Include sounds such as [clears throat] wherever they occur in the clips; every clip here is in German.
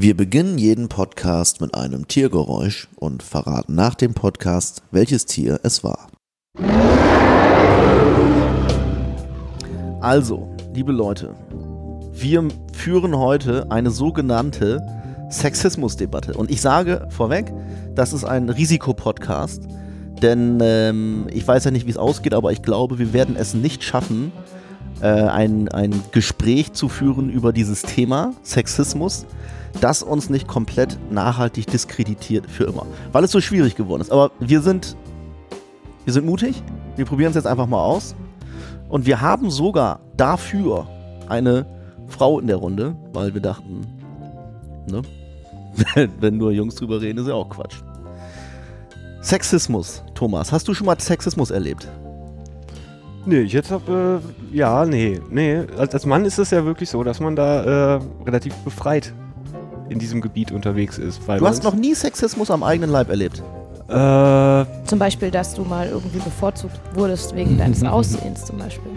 Wir beginnen jeden Podcast mit einem Tiergeräusch und verraten nach dem Podcast, welches Tier es war. Also, liebe Leute, wir führen heute eine sogenannte Sexismusdebatte. Und ich sage vorweg, das ist ein Risikopodcast, denn ähm, ich weiß ja nicht, wie es ausgeht, aber ich glaube, wir werden es nicht schaffen, ein, ein Gespräch zu führen über dieses Thema Sexismus, das uns nicht komplett nachhaltig diskreditiert für immer, weil es so schwierig geworden ist. Aber wir sind, wir sind mutig, wir probieren es jetzt einfach mal aus und wir haben sogar dafür eine Frau in der Runde, weil wir dachten, ne, [laughs] wenn nur Jungs drüber reden, ist ja auch Quatsch. Sexismus, Thomas, hast du schon mal Sexismus erlebt? Nee, ich jetzt habe, äh, ja, nee, nee. Als, als, Mann ist es ja wirklich so, dass man da äh, relativ befreit in diesem Gebiet unterwegs ist. du hast noch nie Sexismus am eigenen Leib erlebt? Äh, zum Beispiel, dass du mal irgendwie bevorzugt wurdest wegen deines [laughs] Aussehens zum Beispiel.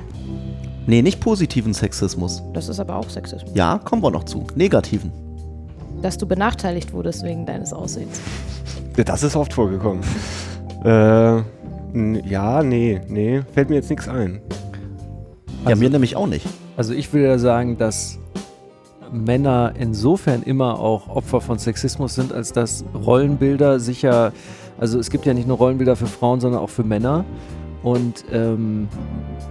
Nee, nicht positiven Sexismus. Das ist aber auch Sexismus. Ja, kommen wir noch zu. Negativen. Dass du benachteiligt wurdest wegen deines Aussehens. Ja, das ist oft vorgekommen. [laughs] äh, ja, nee, nee, fällt mir jetzt nichts ein. Ja, mir nämlich auch nicht. Also ich will ja sagen, dass Männer insofern immer auch Opfer von Sexismus sind, als dass Rollenbilder sicher, also es gibt ja nicht nur Rollenbilder für Frauen, sondern auch für Männer. Und ähm,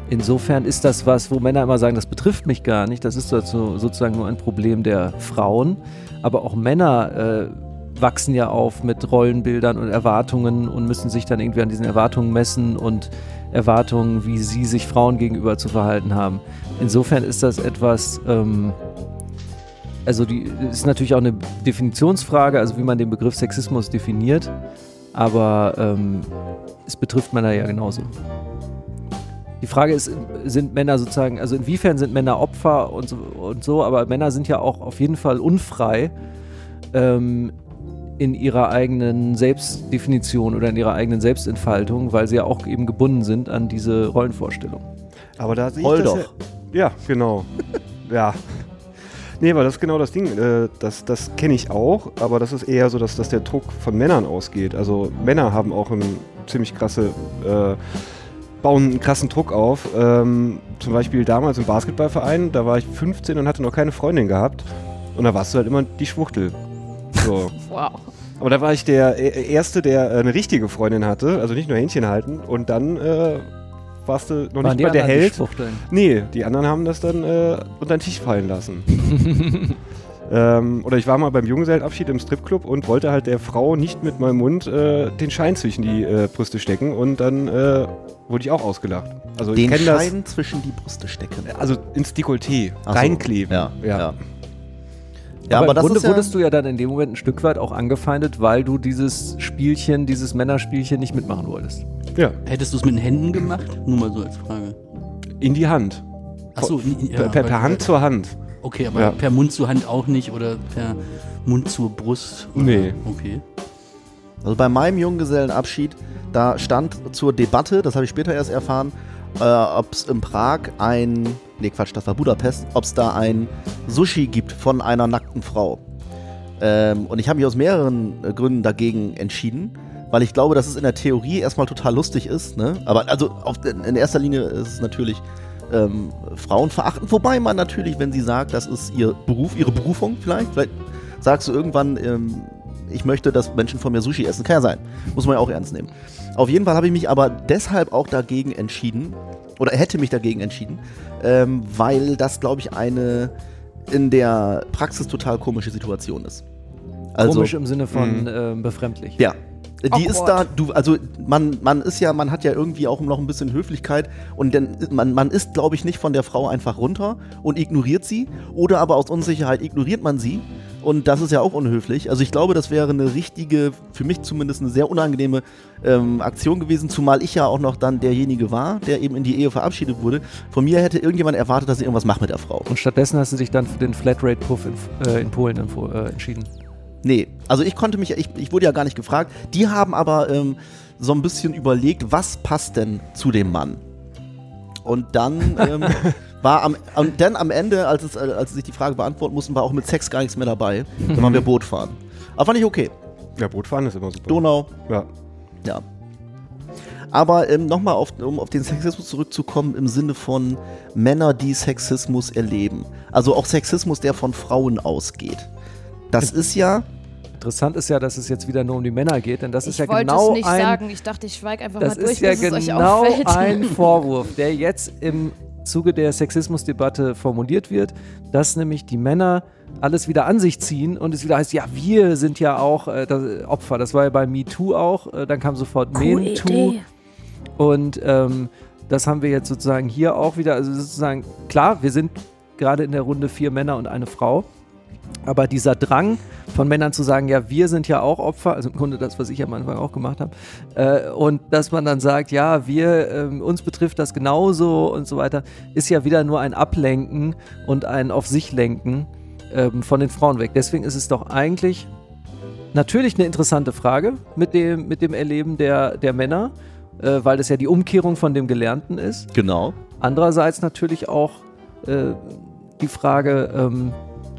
insofern ist das was, wo Männer immer sagen, das betrifft mich gar nicht. Das ist dazu sozusagen nur ein Problem der Frauen. Aber auch Männer äh, wachsen ja auf mit Rollenbildern und Erwartungen und müssen sich dann irgendwie an diesen Erwartungen messen und Erwartungen, wie sie sich Frauen gegenüber zu verhalten haben. Insofern ist das etwas, ähm, also die ist natürlich auch eine Definitionsfrage, also wie man den Begriff Sexismus definiert, aber ähm, es betrifft Männer ja genauso. Die Frage ist, sind Männer sozusagen, also inwiefern sind Männer Opfer und so, und so aber Männer sind ja auch auf jeden Fall unfrei ähm, in ihrer eigenen Selbstdefinition oder in ihrer eigenen Selbstentfaltung, weil sie ja auch eben gebunden sind an diese Rollenvorstellung. Aber da sehe ich das doch. Ja, ja genau. [laughs] ja. Nee, aber das ist genau das Ding. Äh, das das kenne ich auch, aber das ist eher so, dass, dass der Druck von Männern ausgeht. Also Männer haben auch einen ziemlich krasse, äh, bauen einen krassen Druck auf. Ähm, zum Beispiel damals im Basketballverein, da war ich 15 und hatte noch keine Freundin gehabt. Und da warst du halt immer die Schwuchtel. So. wow. Aber da war ich der e-, Erste, der äh, eine richtige Freundin hatte, also nicht nur Händchen halten. Und dann äh, warst du noch Waren nicht mal der Held. Die nee, die anderen haben das dann äh, unter den Tisch fallen lassen. [laughs] ähm, oder ich war mal beim Junggesellenabschied im Stripclub und wollte halt der Frau nicht mit meinem Mund äh, den Schein zwischen die äh, Brüste stecken und dann äh, wurde ich auch ausgelacht. Also den Schein das, zwischen die Brüste stecken? Also ins Dekolleté reinkleben. Ja, ja. ja. Ja, aber, aber im Grunde ja wurdest du ja dann in dem Moment ein Stück weit auch angefeindet, weil du dieses Spielchen, dieses Männerspielchen nicht mitmachen wolltest. Ja. Hättest du es mit den Händen gemacht? Nur mal so als Frage. In die Hand. Achso, ja, per, per Hand zur Hand. Okay, aber ja. per Mund zur Hand auch nicht oder per Mund zur Brust? Oder? Nee. Okay. Also bei meinem Junggesellenabschied, da stand zur Debatte, das habe ich später erst erfahren, äh, ob es in Prag ein, nee Quatsch, das war Budapest, ob es da ein Sushi gibt von einer nackten Frau. Ähm, und ich habe mich aus mehreren äh, Gründen dagegen entschieden, weil ich glaube, dass es in der Theorie erstmal total lustig ist. Ne? Aber also auf, in erster Linie ist es natürlich ähm, frauenverachtend, wobei man natürlich, wenn sie sagt, das ist ihr Beruf, ihre Berufung vielleicht, vielleicht sagst du irgendwann, ähm, ich möchte, dass Menschen von mir Sushi essen. Kann ja sein. Muss man ja auch ernst nehmen. Auf jeden Fall habe ich mich aber deshalb auch dagegen entschieden, oder hätte mich dagegen entschieden, ähm, weil das, glaube ich, eine in der Praxis total komische Situation ist. Also, Komisch im Sinne von äh, befremdlich. Ja, die ist da, du, also man, man ist ja, man hat ja irgendwie auch noch ein bisschen Höflichkeit und denn man, man ist, glaube ich, nicht von der Frau einfach runter und ignoriert sie oder aber aus Unsicherheit ignoriert man sie und das ist ja auch unhöflich. Also ich glaube, das wäre eine richtige, für mich zumindest eine sehr unangenehme ähm, Aktion gewesen, zumal ich ja auch noch dann derjenige war, der eben in die Ehe verabschiedet wurde. Von mir hätte irgendjemand erwartet, dass ich irgendwas mache mit der Frau. Und stattdessen hast du dich dann für den Flatrate-Puff in, äh, in, Polen äh, entschieden. Nee, also ich konnte mich, ich, ich wurde ja gar nicht gefragt. Die haben aber ähm, so ein bisschen überlegt, was passt denn zu dem Mann? Und dann ähm, [laughs] war am, und dann am Ende, als, es, äh, als sie sich die Frage beantworten mussten, war auch mit Sex gar nichts mehr dabei. Dann waren wir [laughs] Boot fahren. Aber fand ich okay. Ja, Bootfahren ist immer super. Donau, Ja. ja. Aber ähm, nochmal, auf, um auf den Sexismus zurückzukommen, im Sinne von Männer, die Sexismus erleben. Also auch Sexismus, der von Frauen ausgeht. Das ist ja, Interessant ist ja, dass es jetzt wieder nur um die Männer geht, denn das ist ich ja wollte genau es nicht ein sagen. Ich dachte, ich schweige einfach Das mal durch, ist ja bis es euch genau auffällt. ein [laughs] Vorwurf, der jetzt im Zuge der Sexismusdebatte formuliert wird, dass nämlich die Männer alles wieder an sich ziehen und es wieder heißt, ja, wir sind ja auch äh, das Opfer. Das war ja bei MeToo auch. Äh, dann kam sofort MeToo. Idee. Und ähm, das haben wir jetzt sozusagen hier auch wieder. Also sozusagen, klar, wir sind gerade in der Runde vier Männer und eine Frau. Aber dieser Drang von Männern zu sagen, ja, wir sind ja auch Opfer, also im Grunde das, was ich am Anfang auch gemacht habe, äh, und dass man dann sagt, ja, wir, ähm, uns betrifft das genauso und so weiter, ist ja wieder nur ein Ablenken und ein auf sich lenken ähm, von den Frauen weg. Deswegen ist es doch eigentlich natürlich eine interessante Frage mit dem, mit dem Erleben der, der Männer, äh, weil das ja die Umkehrung von dem Gelernten ist. genau. Andererseits natürlich auch äh, die Frage, ähm,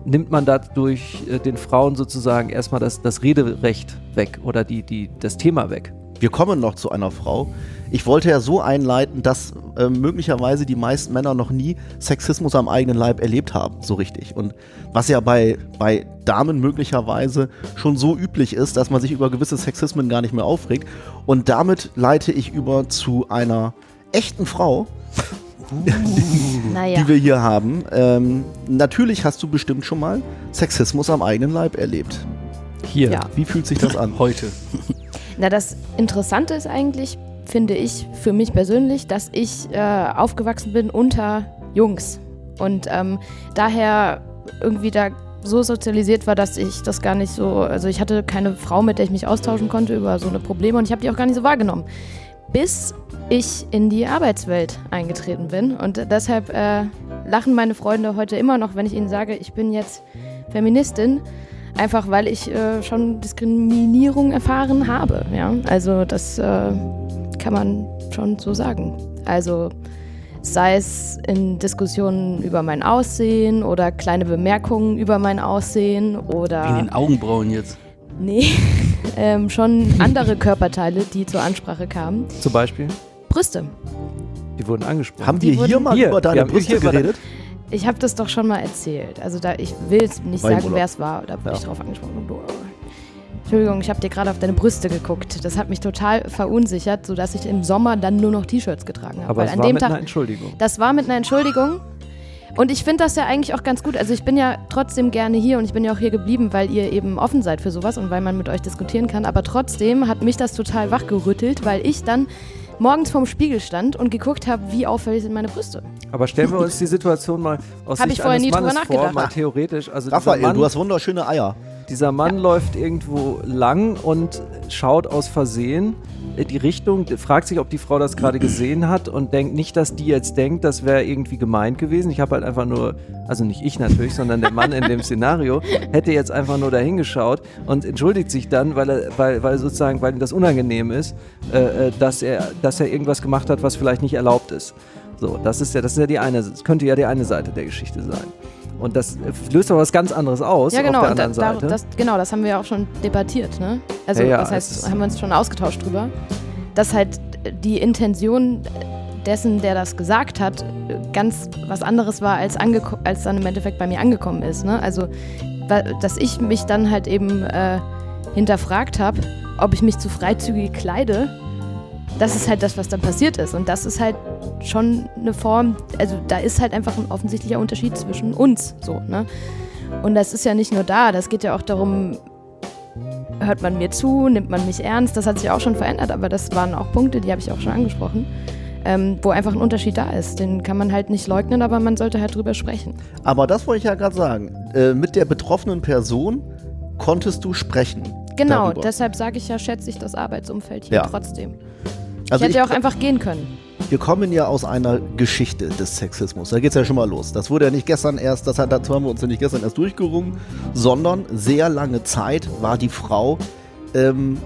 nimmt man dadurch äh, den Frauen sozusagen erstmal das, das Rederecht weg oder die, die, das Thema weg? Wir kommen noch zu einer Frau. Ich wollte ja so einleiten, dass äh, möglicherweise die meisten Männer noch nie Sexismus am eigenen Leib erlebt haben, so richtig. Und was ja bei, bei Damen möglicherweise schon so üblich ist, dass man sich über gewisse Sexismen gar nicht mehr aufregt. Und damit leite ich über zu einer echten Frau, Naja, die wir hier haben. Ähm, natürlich hast du bestimmt schon mal Sexismus am eigenen Leib erlebt. Hier. Ja. Wie fühlt sich das an? [laughs] Heute. [laughs] na das Interessante ist eigentlich, finde ich, für mich persönlich, dass ich äh, aufgewachsen bin unter Jungs. Und ähm, daher irgendwie da so sozialisiert war, dass ich das gar nicht so, also ich hatte keine Frau, mit der ich mich austauschen konnte über so eine Probleme und ich habe die auch gar nicht so wahrgenommen. Bis ich in die Arbeitswelt eingetreten bin. Und deshalb äh, lachen meine Freunde heute immer noch, wenn ich ihnen sage, ich bin jetzt Feministin, einfach weil ich äh, schon Diskriminierung erfahren habe. Ja? Also das äh, kann man schon so sagen. Also sei es in Diskussionen über mein Aussehen oder kleine Bemerkungen über mein Aussehen oder den Augenbrauen jetzt. nee, [laughs] ähm, schon andere Körperteile, die zur Ansprache kamen. Zum Beispiel, Brüste. die wurden angesprochen. Haben Die wir hier mal Hier, über deine Brüste geredet? Ich habe das doch schon mal erzählt. Also da, ich will jetzt nicht im sagen, wer es war. Da wurde Ja. ich drauf angesprochen. Entschuldigung, ich habe dir gerade auf deine Brüste geguckt. Das hat mich total verunsichert, sodass ich im Sommer dann nur noch T-Shirts getragen habe. Aber Weil es an war dem mit Tag, einer Entschuldigung. das war mit einer Entschuldigung. Und ich finde das ja eigentlich auch ganz gut. Also ich bin ja trotzdem gerne hier und ich bin ja auch hier geblieben, weil ihr eben offen seid für sowas und weil man mit euch diskutieren kann. Aber trotzdem hat mich das total wachgerüttelt, weil ich dann morgens vorm Spiegel stand und geguckt habe, wie auffällig sind meine Brüste. Aber stellen wir uns die Situation mal aus Hab Sicht ich vorher eines nie drüber Mannes vor, nachgedacht. mal theoretisch. Also dieser Raphael, Mann, du hast wunderschöne Eier. Dieser Mann läuft irgendwo lang und schaut aus Versehen die Richtung, fragt sich, ob die Frau das gerade gesehen hat und denkt nicht, dass die jetzt denkt, das wäre irgendwie gemeint gewesen. Ich habe halt einfach nur, also nicht ich natürlich, sondern der Mann in dem Szenario, hätte jetzt einfach nur dahin geschaut und entschuldigt sich dann, weil er, weil, weil sozusagen, weil ihm das unangenehm ist, äh, äh, dass er, dass er irgendwas gemacht hat, was vielleicht nicht erlaubt ist. So, das ist ja, das ist ja die eine, das könnte ja die eine Seite der Geschichte sein. Und das löst aber was ganz anderes aus Ja, genau. auf der anderen da, Seite. das, genau, das haben wir ja auch schon debattiert. Ne? Also, Ja, ja, das heißt, haben wir uns schon ausgetauscht drüber, dass halt die Intention dessen, der das gesagt hat, ganz was anderes war, als, als dann im Endeffekt bei mir angekommen ist. Ne? Also, dass ich mich dann halt eben äh, hinterfragt habe, ob ich mich zu freizügig kleide. Das ist halt das, was dann passiert ist. Und das ist halt schon eine Form, also da ist halt einfach ein offensichtlicher Unterschied zwischen uns. So, ne? Und das ist ja nicht nur da, das geht ja auch darum, hört man mir zu, nimmt man mich ernst, das hat sich auch schon verändert, aber das waren auch Punkte, die habe ich auch schon angesprochen, ähm, wo einfach ein Unterschied da ist. Den kann man halt nicht leugnen, aber man sollte halt drüber sprechen. Aber das wollte ich ja gerade sagen. Äh, mit der betroffenen Person konntest du sprechen. Genau, darüber. deshalb sage ich ja, schätze ich das Arbeitsumfeld hier Ja. trotzdem. Also ich hätte ja auch einfach gehen können. wir kommen ja aus einer Geschichte des Sexismus. Da geht es ja schon mal los. Das wurde ja nicht gestern erst, das hat, dazu haben wir uns ja nicht gestern erst durchgerungen, sondern sehr lange Zeit war die Frau ähm,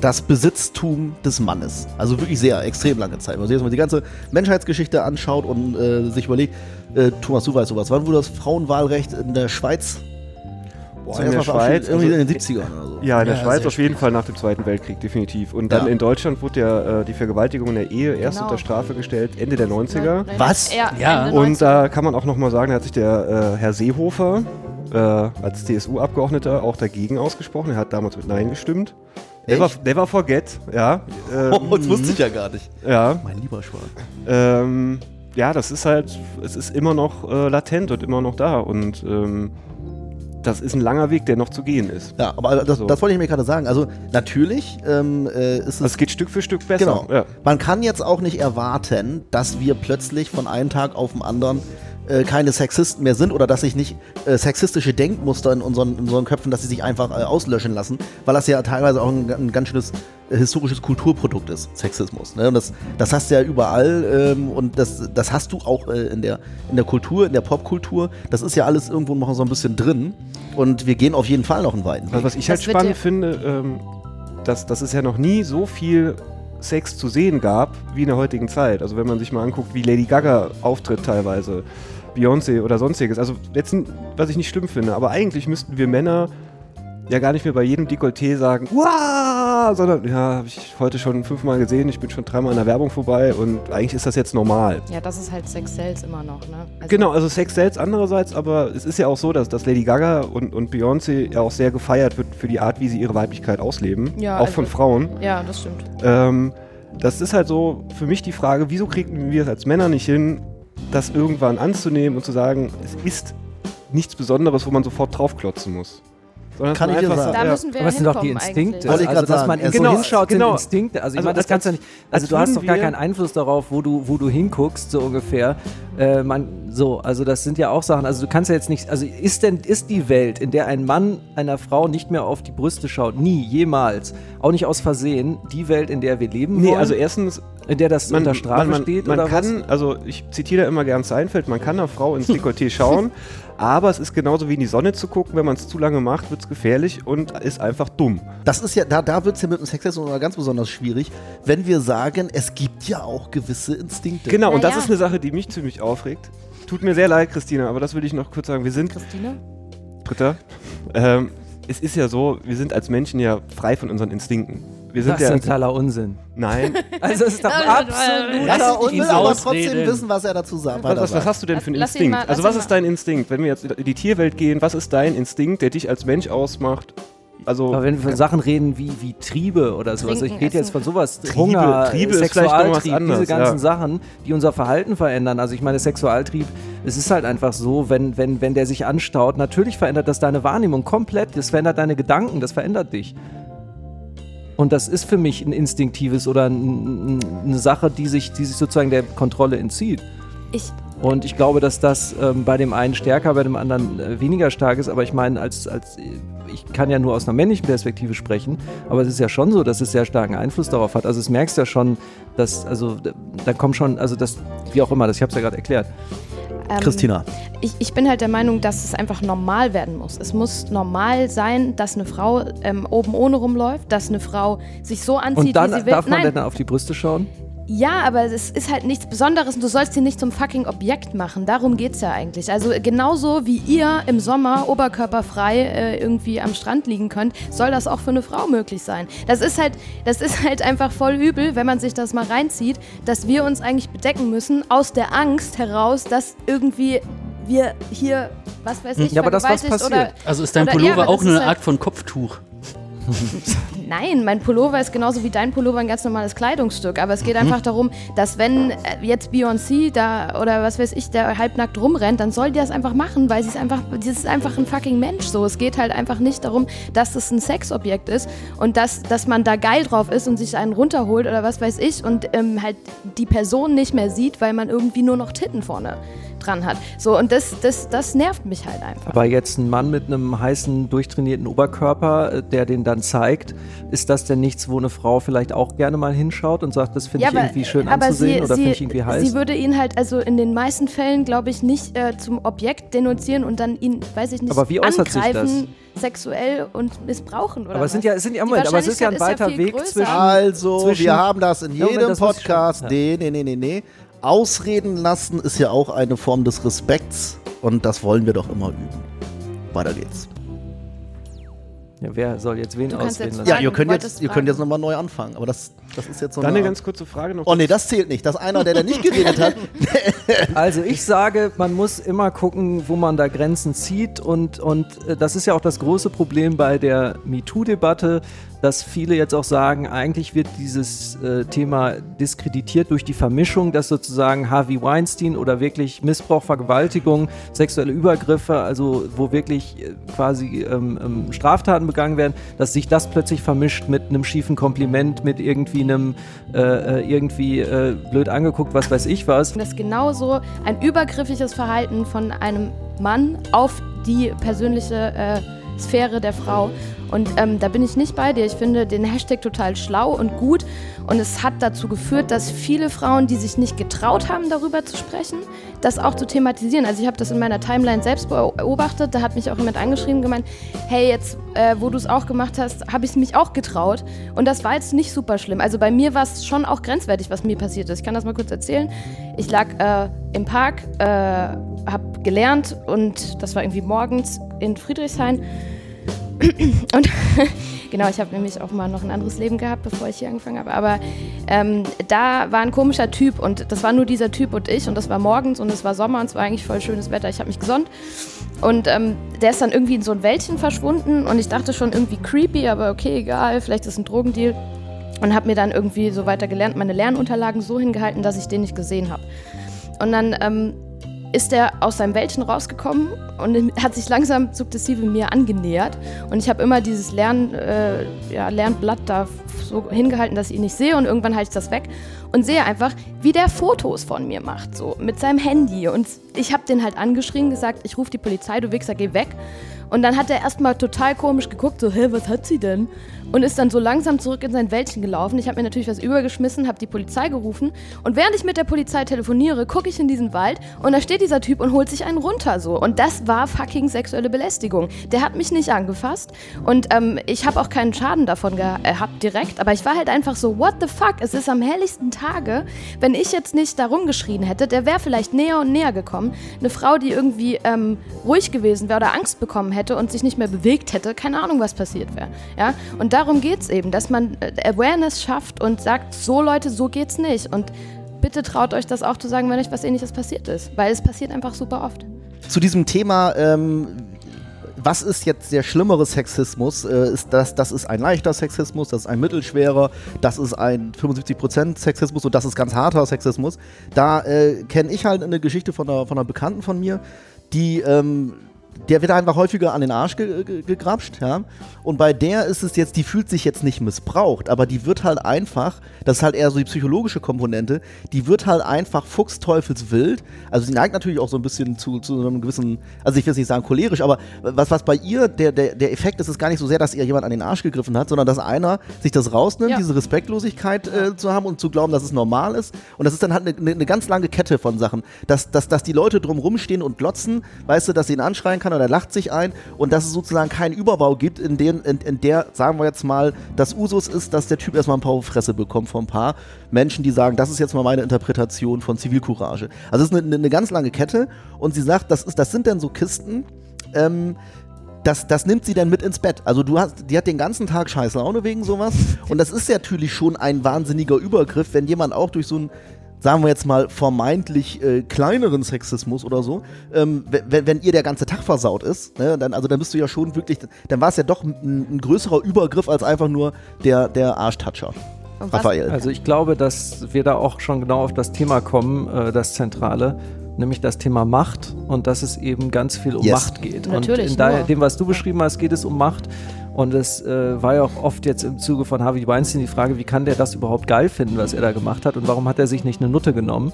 das Besitztum des Mannes. Also wirklich sehr extrem lange Zeit. Wenn man sich jetzt mal die ganze Menschheitsgeschichte anschaut und äh, sich überlegt, äh, Thomas, du weißt sowas, wann wurde das Frauenwahlrecht in der Schweiz Boah, zum in der? Schweiz, Irgendwie also- in den 70ern oder so. Ja, in der Ja, Schweiz auf jeden. Fall nach dem Zweiten Weltkrieg, definitiv. Und dann Ja. in Deutschland wurde ja äh, die Vergewaltigung in der Ehe erst Genau. unter Strafe gestellt, Ende der 90er. Was? Ja, Und 90er. da kann man auch nochmal sagen, da hat sich der äh, Herr Seehofer äh, als CSU-Abgeordneter auch dagegen ausgesprochen. Er hat damals mit Nein gestimmt. Never, never forget, ja. Ähm, [laughs] Oh, das wusste ich ja gar nicht. ja. Mein lieber Schwan. Ähm, ja, das ist halt, es ist immer noch äh, latent und immer noch da. Und ähm, das ist ein langer Weg, der noch zu gehen ist. Ja, aber das, So. das wollte ich mir gerade sagen. Also natürlich ähm, äh, ist es Also es geht Stück für Stück besser. Genau. Ja. Man kann jetzt auch nicht erwarten, dass wir plötzlich von einem Tag auf den anderen äh, keine Sexisten mehr sind oder dass sich nicht äh, sexistische Denkmuster in unseren, in unseren Köpfen, dass sie sich einfach äh, auslöschen lassen, weil das ja teilweise auch ein, ein ganz schönes äh, historisches Kulturprodukt ist, Sexismus. Ne? Und das, das hast du ja überall ähm, und das, das hast du auch äh, in, der, in der Kultur, in der Popkultur. Das ist ja alles irgendwo noch so ein bisschen drin und wir gehen auf jeden Fall noch einen weiten Weg. Also was ich halt Das spannend finde, ähm, dass, dass es ja noch nie so viel Sex zu sehen gab wie in der heutigen Zeit. Also wenn man sich mal anguckt, wie Lady Gaga auftritt teilweise, Beyoncé oder sonstiges. Also letzten, was ich nicht schlimm finde, aber eigentlich müssten wir Männer ja gar nicht mehr bei jedem Dekolleté sagen, wow, sondern ja, habe ich heute schon fünfmal gesehen, ich bin schon dreimal in der Werbung vorbei und eigentlich ist das jetzt normal. Ja, das ist halt Sex Sales immer noch, ne? Also, Genau, also Sex sells andererseits, aber es ist ja auch so, dass, dass Lady Gaga und, und Beyoncé ja auch sehr gefeiert wird für die Art, wie sie ihre Weiblichkeit ausleben. Ja, auch also- von Frauen. Ja, das stimmt. Ähm, das ist halt so für mich die Frage, wieso kriegen wir es als Männer nicht hin, das irgendwann anzunehmen und zu sagen, es ist nichts Besonderes, wo man sofort draufklotzen muss. Sondern Kann ich einfach sagen. Da ja. müssen wir Aber es sind doch die Instinkte. Also, grad dass man so Genau, hinschaut, genau. sind Instinkte. Also, ich Also meine, das kannst du ja nicht. Also, als du hast doch gar keinen Einfluss darauf, wo du, wo du hinguckst, so ungefähr. Äh, man, so, also, das sind ja auch Sachen. Also, du kannst ja jetzt nicht. Also, ist denn, ist die Welt, in der ein Mann einer Frau nicht mehr auf die Brüste schaut, nie, jemals, auch nicht aus Versehen, die Welt, in der wir leben Nee, wollen? also erstens, in der das unter Strafe man, man, steht man oder kann, was? also ich zitiere da immer gern Seinfeld, man kann einer Frau ins Dekolleté [laughs] schauen, aber es ist genauso wie in die Sonne zu gucken, wenn man es zu lange macht, wird es gefährlich und ist einfach dumm. Das ist ja, da, da wird es ja mit dem Sexismus immer ganz besonders schwierig, wenn wir sagen, es gibt ja auch gewisse Instinkte. Genau, und das ist eine Sache, die mich ziemlich aufregt. Tut mir sehr leid, Christina, aber das will ich noch kurz sagen. Wir sind, Christine? Britta, ähm, es ist ja so, wir sind als Menschen ja frei von unseren Instinkten. Wir sind Das ja. ist totaler Unsinn. Nein. [laughs] Also, es ist doch [laughs] absolut. Ihn will aber trotzdem wissen, was er dazu sagt. Was, was, was hast du denn für einen Lass Instinkt? mal- also was ist dein Instinkt? Wenn wir jetzt in die Tierwelt gehen, was ist dein Instinkt, der dich als Mensch ausmacht? Also Aber wenn wir von Sachen reden wie, wie Triebe oder sowas, Trinken, ich rede jetzt von sowas, Triebe- Hunger, Triebe Sexualtrieb, anderes, diese ganzen ja. Sachen, die unser Verhalten verändern. Also ich meine, Sexualtrieb, es ist halt einfach so, wenn, wenn, wenn der sich anstaut, natürlich verändert das deine Wahrnehmung komplett, das verändert deine Gedanken, das verändert dich. Und das ist für mich ein instinktives oder ein, ein, eine Sache, die sich, die sich sozusagen der Kontrolle entzieht. Ich, Und ich glaube, dass das ähm, bei dem einen stärker, bei dem anderen äh, weniger stark ist. Aber ich meine, als, als ich kann ja nur aus einer männlichen Perspektive sprechen, aber es ist ja schon so, dass es sehr starken Einfluss darauf hat. Also es merkst du ja schon, dass, also da, da kommt schon, also das, wie auch immer, das, ich habe es ja gerade erklärt. Ähm, Christina. Ich, ich bin halt der Meinung, dass es einfach normal werden muss. Es muss normal sein, dass eine Frau ähm, oben ohne rumläuft, dass eine Frau sich so anzieht, Und dann wie sie will. darf man Nein, dann auf die Brüste schauen. Ja, aber es ist halt nichts Besonderes und du sollst sie nicht zum fucking Objekt machen. Darum geht's ja eigentlich. Also genauso wie ihr im Sommer oberkörperfrei äh, irgendwie am Strand liegen könnt, soll das auch für eine Frau möglich sein. Das ist halt, das ist halt einfach voll übel, wenn man sich das mal reinzieht, dass wir uns eigentlich bedecken müssen aus der Angst heraus, dass irgendwie wir hier, was weiß ich, Ja, aber das, was passiert. oder Also ist dein Pullover eher, auch nur eine halt- Art von Kopftuch. [laughs] Nein, mein Pullover ist genauso wie dein Pullover ein ganz normales Kleidungsstück. Aber es geht einfach darum, dass wenn äh, jetzt Beyoncé da oder was weiß ich, der halbnackt rumrennt, dann soll die das einfach machen, weil sie ist einfach, sie ist einfach ein fucking Mensch. So, es geht halt einfach nicht darum, dass es ein Sexobjekt ist und dass, dass man da geil drauf ist und sich einen runterholt oder was weiß ich und ähm, halt die Person nicht mehr sieht, weil man irgendwie nur noch Titten vorne dran hat. So, und das, das, das nervt mich halt einfach. Aber jetzt ein Mann mit einem heißen, durchtrainierten Oberkörper, äh, der den dann zeigt, ist das denn nichts, wo eine Frau vielleicht auch gerne mal hinschaut und sagt, das finde ich irgendwie schön anzusehen oder finde ich irgendwie heiß? Sie würde ihn halt also in den meisten Fällen, glaube ich, nicht äh, zum Objekt denunzieren und dann ihn, weiß ich nicht, Aber wie äußert sich das? angreifen, sexuell und missbrauchen oder aber es sind ja, sind ja, Moment, aber es ist ja ein weiter ja Weg größer. zwischen. Also, zwischen- wir haben das in Ja, Moment, jedem das Podcast. ja. Nee, nee, nee, nee, nee. Ausreden lassen ist ja auch eine Form des Respekts und das wollen wir doch immer üben. Weiter geht's. Ja, wer soll jetzt wen ausreden jetzt lassen? Ja, ihr könnt jetzt, ihr könnt jetzt nochmal neu anfangen, aber das, das ist jetzt so Dann eine eine ganz kurze Frage noch. Oh nee, das zählt nicht. Dass einer, der da nicht geredet hat, [laughs] [laughs] Also ich sage, man muss immer gucken, wo man da Grenzen zieht und, und äh, das ist ja auch das große Problem bei der MeToo-Debatte, dass viele jetzt auch sagen, eigentlich wird dieses äh, Thema diskreditiert durch die Vermischung, dass sozusagen Harvey Weinstein oder wirklich Missbrauch, Vergewaltigung, sexuelle Übergriffe, also wo wirklich äh, quasi ähm, ähm, Straftaten begangen werden, dass sich das plötzlich vermischt mit einem schiefen Kompliment, mit irgendwie einem äh, äh, irgendwie äh, blöd angeguckt, was weiß ich was. Das ist genauso ein übergriffiges Verhalten von einem Mann auf die persönliche äh, Sphäre der Frau. Und ähm, da bin ich nicht bei dir. Ich finde den Hashtag total schlau und gut. Und es hat dazu geführt, dass viele Frauen, die sich nicht getraut haben, darüber zu sprechen, das auch zu thematisieren. Also ich habe das in meiner Timeline selbst beobachtet. Da hat mich auch jemand angeschrieben und gemeint, hey, jetzt, äh, wo du es auch gemacht hast, habe ich es mich auch getraut. Und das war jetzt nicht super schlimm. Also bei mir war es schon auch grenzwertig, was mir passiert ist. Ich kann das mal kurz erzählen. Ich lag äh, im Park, äh, habe gelernt und das war irgendwie morgens in Friedrichshain. [clears throat] Und [laughs] genau, ich habe nämlich auch mal noch ein anderes Leben gehabt, bevor ich hier angefangen habe. Aber ähm, da war ein komischer Typ und das war nur dieser Typ und ich und das war morgens und es war Sommer und es war eigentlich voll schönes Wetter. Ich habe mich gesonnt und ähm, der ist dann irgendwie in so ein Wäldchen verschwunden und ich dachte schon irgendwie creepy, aber okay, egal, vielleicht ist ein Drogendeal. Und habe mir dann irgendwie so weiter gelernt, meine Lernunterlagen so hingehalten, dass ich den nicht gesehen habe. Und dann ähm, ist er aus seinem Wäldchen rausgekommen und hat sich langsam sukzessive mir angenähert. Und ich habe immer dieses Lern, äh, ja, Lernblatt da so hingehalten, dass ich ihn nicht sehe. Und irgendwann halte ich das weg und sehe einfach, wie der Fotos von mir macht, so mit seinem Handy. Und ich habe den halt angeschrien, gesagt, ich rufe die Polizei, du Wichser, geh weg. Und dann hat er erstmal total komisch geguckt, so, hä, was hat sie denn? Und ist dann so langsam zurück in sein Wäldchen gelaufen. Ich habe mir natürlich was übergeschmissen, habe die Polizei gerufen. Und während ich mit der Polizei telefoniere, gucke ich in diesen Wald und da steht dieser Typ und holt sich einen runter so. Und das war fucking sexuelle Belästigung. Der hat mich nicht angefasst und ähm, ich habe auch keinen Schaden davon gehabt direkt. Aber ich war halt einfach so, what the fuck? Es ist am helllichsten Tage. Wenn ich jetzt nicht da rumgeschrien hätte, der wäre vielleicht näher und näher gekommen. Eine Frau, die irgendwie ähm, ruhig gewesen wäre oder Angst bekommen hätte und sich nicht mehr bewegt hätte, keine Ahnung, was passiert wäre. Ja? Und darum geht es eben, dass man äh, Awareness schafft und sagt, so Leute, so geht's nicht. Und bitte traut euch das auch zu sagen, wenn euch was ähnliches passiert ist. Weil es passiert einfach super oft. zu diesem Thema, ähm, was ist jetzt der schlimmere Sexismus? Äh, ist das, das ist ein leichter Sexismus, das ist ein mittelschwerer, das ist ein 75% Sexismus und das ist ganz harter Sexismus. Da äh, kenne ich halt eine Geschichte von einer, von einer Bekannten von mir, die ähm, der wird einfach häufiger an den Arsch ge ge gegrapscht, ja. Und bei der ist es jetzt, die fühlt sich jetzt nicht missbraucht, aber die wird halt einfach, das ist halt eher so die psychologische Komponente, die wird halt einfach fuchsteufelswild. Also sie neigt natürlich auch so ein bisschen zu, zu einem gewissen, also ich will jetzt nicht sagen cholerisch, aber was, was bei ihr der, der, der Effekt ist, ist gar nicht so sehr, dass ihr jemand an den Arsch gegriffen hat, sondern dass einer sich das rausnimmt, Ja. diese Respektlosigkeit äh, zu haben und zu glauben, dass es normal ist. Und das ist dann halt eine, eine, eine ganz lange Kette von Sachen, dass, dass, dass die Leute drumrum stehen und glotzen, weißt du, dass sie ihn anschreien kann oder er lacht sich ein und dass es sozusagen keinen Überbau gibt, in, den, in, in der, sagen wir jetzt mal, das Usus ist, dass der Typ erstmal ein paar Fresse bekommt von ein paar Menschen, die sagen, das ist jetzt mal meine Interpretation von Zivilcourage. Also es ist eine, eine ganz lange Kette und sie sagt, das, ist, das sind dann so Kisten, ähm, das, das nimmt sie dann mit ins Bett. Also du hast, die hat den ganzen Tag scheiß Laune wegen sowas. Und das ist natürlich schon ein wahnsinniger Übergriff, wenn jemand auch durch so ein, sagen wir jetzt mal, vermeintlich äh, kleineren Sexismus oder so, ähm, wenn, wenn ihr der ganze Tag versaut ist, ne, dann, also dann bist du ja schon wirklich, dann war es ja doch ein, ein größerer Übergriff als einfach nur der, der was- Raphael. Also ich glaube, dass wir da auch schon genau auf das Thema kommen, äh, das Zentrale, nämlich das Thema Macht und dass es eben ganz viel um Yes. Macht geht. Natürlich, und in daher, nur. dem, was du beschrieben hast, geht es um Macht. Und es äh, war ja auch oft jetzt im Zuge von Harvey Weinstein die Frage, wie kann der das überhaupt geil finden, was er da gemacht hat? Und warum hat er sich nicht eine Nutte genommen?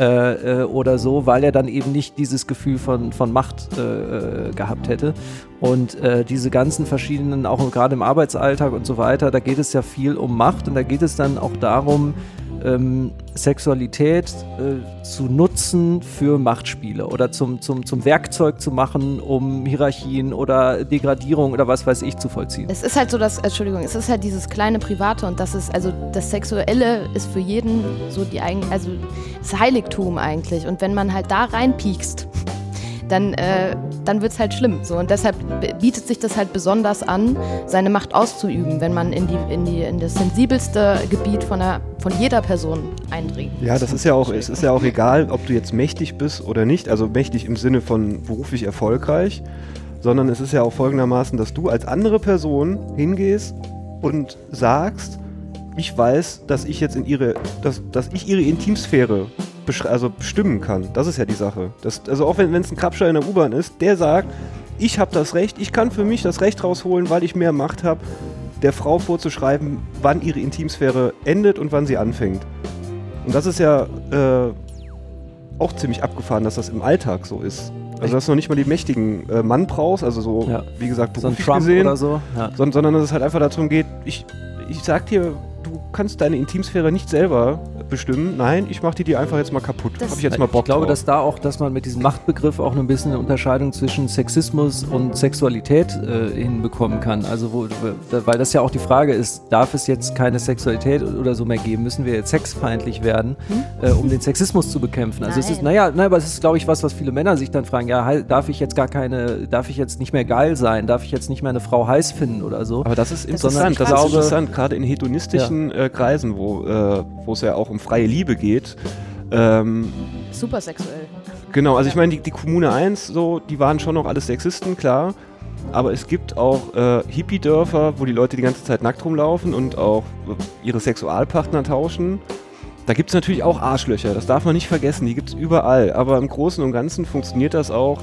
Äh, äh, oder so, weil er dann eben nicht dieses Gefühl von, von Macht äh, äh, gehabt hätte. Und äh, diese ganzen verschiedenen, auch gerade im Arbeitsalltag und so weiter, da geht es ja viel um Macht. Und da geht es dann auch darum, ähm, Sexualität äh, zu nutzen für Machtspiele oder zum, zum, zum Werkzeug zu machen, um Hierarchien oder Degradierung oder was weiß ich zu vollziehen. Es ist halt so, dass, Entschuldigung, es ist halt dieses kleine Private und das ist, also das Sexuelle ist für jeden so die eigen, also das Heiligtum eigentlich. Und wenn man halt da reinpiekst, dann, äh, dann wird es halt schlimm. So. Und deshalb bietet sich das halt besonders an, seine Macht auszuüben, wenn man in, die, in, die, in das sensibelste Gebiet von, der, von jeder Person eindringt. Ja, das ist ja auch, es ist ja auch egal, ob du jetzt mächtig bist oder nicht, also mächtig im Sinne von beruflich erfolgreich, sondern es ist ja auch folgendermaßen, dass du als andere Person hingehst und sagst, ich weiß, dass ich jetzt in ihre, dass, dass ich ihre Intimsphäre also bestimmen kann. Das ist ja die Sache. Das, also auch wenn es ein Krabscher in der U-Bahn ist, der sagt, ich habe das Recht, ich kann für mich das Recht rausholen, weil ich mehr Macht habe, der Frau vorzuschreiben, wann ihre Intimsphäre endet und wann sie anfängt. Und das ist ja äh, auch ziemlich abgefahren, dass das im Alltag so ist. Also dass du noch nicht mal die mächtigen äh, Mann brauchst, also so, Ja. wie gesagt, So ein beruflich Trump gesehen, oder so. Ja. sondern, sondern dass es halt einfach darum geht, ich, ich sag dir, du kannst deine Intimsphäre nicht selber bestimmen. Nein, ich mach die dir einfach jetzt mal kaputt. Das- Hab ich jetzt mal Bock ich glaube, drauf. dass da auch, dass man mit diesem Machtbegriff auch ein bisschen eine Unterscheidung zwischen Sexismus und Sexualität äh, hinbekommen kann. Also wo, weil das ja auch die Frage ist, darf es jetzt keine Sexualität oder so mehr geben? Müssen wir jetzt sexfeindlich werden, äh, um den Sexismus zu bekämpfen? Also es ist, Hm? Nein. naja, nein, aber es ist, glaube ich, was, was viele Männer sich dann fragen, ja, darf ich jetzt gar keine, darf ich jetzt nicht mehr geil sein? Darf ich jetzt nicht mehr eine Frau heiß finden oder so? Aber das ist interessant, ich das ist interessant, gerade in hedonistischen äh, Kreisen, wo äh, es ja auch um freie Liebe geht. Ähm, Super sexuell. Genau, also ich meine, die, die Kommune 1, so, die waren schon noch alles Sexisten, klar. Aber es gibt auch äh, Hippie-Dörfer, wo die Leute die ganze Zeit nackt rumlaufen und auch äh, ihre Sexualpartner tauschen. Da gibt es natürlich auch Arschlöcher, das darf man nicht vergessen, die gibt es überall. Aber im Großen und Ganzen funktioniert das auch,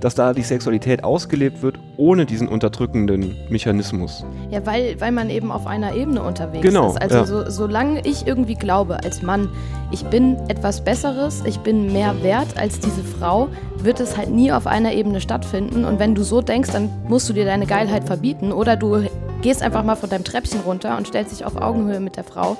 dass da die Sexualität ausgelebt wird, ohne diesen unterdrückenden Mechanismus. Ja, weil, weil man eben auf einer Ebene unterwegs Genau, ist. Also ja. so, solange ich irgendwie glaube als Mann, ich bin etwas Besseres, ich bin mehr wert als diese Frau, wird es halt nie auf einer Ebene stattfinden. Und wenn du so denkst, dann musst du dir deine Geilheit verbieten oder du gehst einfach mal von deinem Treppchen runter und stellst dich auf Augenhöhe mit der Frau.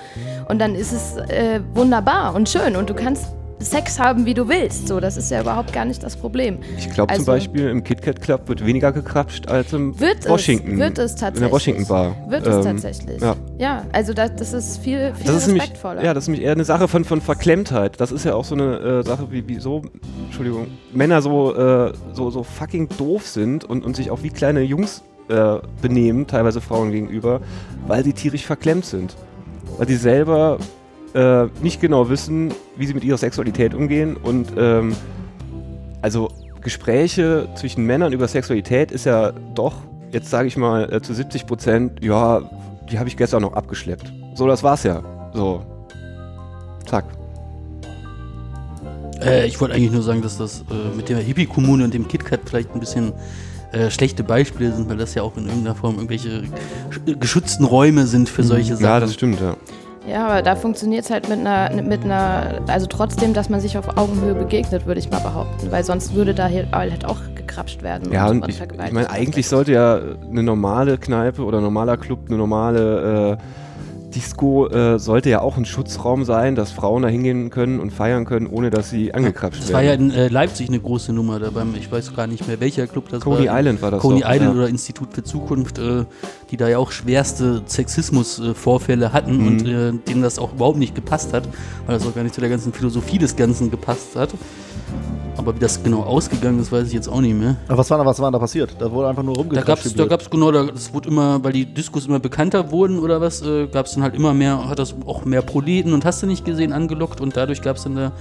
Und dann ist es äh, wunderbar und schön und du kannst Sex haben, wie du willst. So, das ist ja überhaupt gar nicht das Problem. Ich glaube zum Also- Beispiel im KitKat Club wird weniger gekrapscht als im Wird Washington. es, wird es In tatsächlich. der Washington Bar. Wird es Ähm, tatsächlich. ja. Ja, also das, das ist viel, viel Das ist nämlich, respektvoller. ja, das ist nämlich eher eine Sache von, von Verklemmtheit. Das ist ja auch so eine äh, Sache, wie, wie so, Entschuldigung, Männer so, äh, so, so fucking doof sind und, und sich auch wie kleine Jungs äh, benehmen, teilweise Frauen gegenüber, weil sie tierisch verklemmt sind. Weil sie selber äh, nicht genau wissen, wie sie mit ihrer Sexualität umgehen und ähm, also Gespräche zwischen Männern über Sexualität ist ja doch, jetzt sage ich mal, äh, zu 70 Prozent, ja, die habe ich gestern noch abgeschleppt. So, das war's ja. So. Zack. Äh, ich wollte eigentlich nur sagen, dass das äh, mit der Hippie-Kommune und dem KitKat vielleicht ein bisschen äh, schlechte Beispiele sind, weil das ja auch in irgendeiner Form irgendwelche sch- geschützten Räume sind für solche Sachen. Ja, das stimmt, ja. Ja, aber da funktioniert es halt mit einer, mit einer, also trotzdem, dass man sich auf Augenhöhe begegnet, würde ich mal behaupten. Weil sonst würde da hier halt auch gekrapscht werden. Ja, und ich, ich meine, werden. eigentlich sollte ja eine normale Kneipe oder ein normaler Club, eine normale äh, Disco, äh, sollte ja auch ein Schutzraum sein, dass Frauen da hingehen können und feiern können, ohne dass sie angekrapscht Das war ja werden. in äh, Leipzig eine große Nummer da beim, ich weiß gar nicht mehr welcher Club das Coney war. Island war das Coney doch, Island ja. oder Institut für Zukunft, äh, die da ja auch schwerste Sexismus-Vorfälle hatten Mhm. und äh, denen das auch überhaupt nicht gepasst hat, weil das auch gar nicht zu der ganzen Philosophie des Ganzen gepasst hat. Aber wie das genau ausgegangen ist, weiß ich jetzt auch nicht mehr. Aber was war, da- was war da passiert? Da wurde einfach nur Da rumgeklatscht. gab es da genau, da, das wurde immer, weil die Diskos immer bekannter wurden oder was, äh, gab es dann halt immer mehr, hat das auch mehr Proleten und hast du nicht gesehen angelockt und dadurch gab es dann da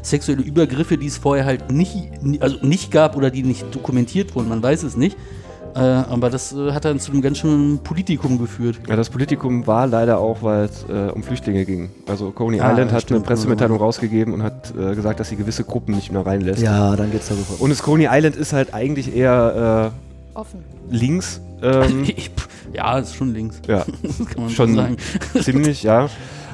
sexuelle Übergriffe, die es vorher halt nicht, also nicht gab oder die nicht dokumentiert wurden, man weiß es nicht. Äh, aber das äh, hat dann zu einem ganz schönen Politikum geführt. Ja, das Politikum war leider auch, weil es äh, um Flüchtlinge ging. Also Coney Ah, Island ja, hat stimmt. eine Pressemitteilung rausgegeben und hat äh, gesagt, dass sie gewisse Gruppen nicht mehr reinlässt. Ja, dann geht's da sofort. Und das Coney Island ist halt eigentlich eher Offen. äh, links. [laughs] Ähm, Ja, ist schon links. Ja, [laughs] Das kann man Schon. schon sagen. [laughs] ziemlich, ja.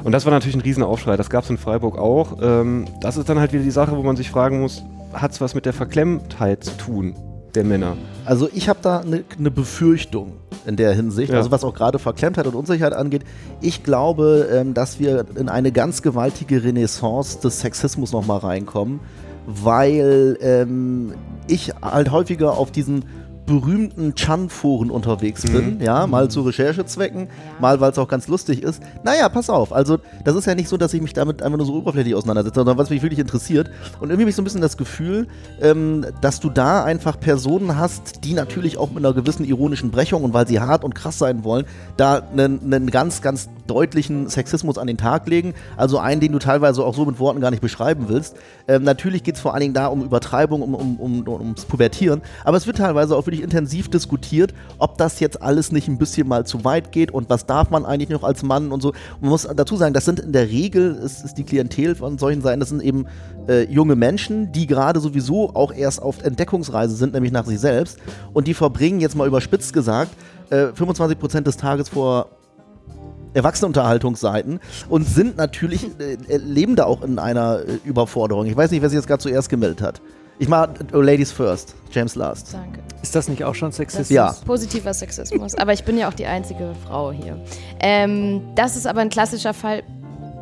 Und das war natürlich ein Riesenaufschrei. Das gab es in Freiburg auch. Ähm, das ist dann halt wieder die Sache, wo man sich fragen muss, hat es was mit der Verklemmtheit zu tun, der Männer? Also ich habe da eine ne Befürchtung in der Hinsicht, Ja. also was auch gerade Verklemmtheit und Unsicherheit angeht. Ich glaube, ähm, dass wir in eine ganz gewaltige Renaissance des Sexismus nochmal reinkommen, weil ähm, ich halt häufiger auf diesen berühmten Chan-Foren unterwegs bin, ja, mal zu Recherchezwecken, mal weil es auch ganz lustig ist. Naja, pass auf, also das ist ja nicht so, dass ich mich damit einfach nur so oberflächlich auseinandersetze, sondern was mich wirklich interessiert. Und irgendwie habe ich so ein bisschen das Gefühl, ähm, dass du da einfach Personen hast, die natürlich auch mit einer gewissen ironischen Brechung und weil sie hart und krass sein wollen, da einen, einen ganz, ganz deutlichen Sexismus an den Tag legen. Also einen, den du teilweise auch so mit Worten gar nicht beschreiben willst. Ähm, natürlich geht es vor allen Dingen da um Übertreibung, um, um, um, ums Pubertieren, aber es wird teilweise auch wirklich intensiv diskutiert, ob das jetzt alles nicht ein bisschen mal zu weit geht und was darf man eigentlich noch als Mann und so. Man muss dazu sagen, das sind in der Regel, es ist die Klientel von solchen Seiten, das sind eben äh, junge Menschen, die gerade sowieso auch erst auf Entdeckungsreise sind, nämlich nach sich selbst. Und die verbringen jetzt mal überspitzt gesagt äh, 25% des Tages vor Erwachsenenunterhaltungsseiten und sind natürlich, äh, äh, leben da auch in einer äh, Überforderung. Ich weiß nicht, wer sich jetzt gerade zuerst gemeldet hat. Ich mach äh, Ladies first, James last. Danke. Ist das nicht auch schon Sexismus? Ja. positiver Sexismus. Aber ich bin ja auch die einzige Frau hier. Ähm, das ist aber ein klassischer Fall.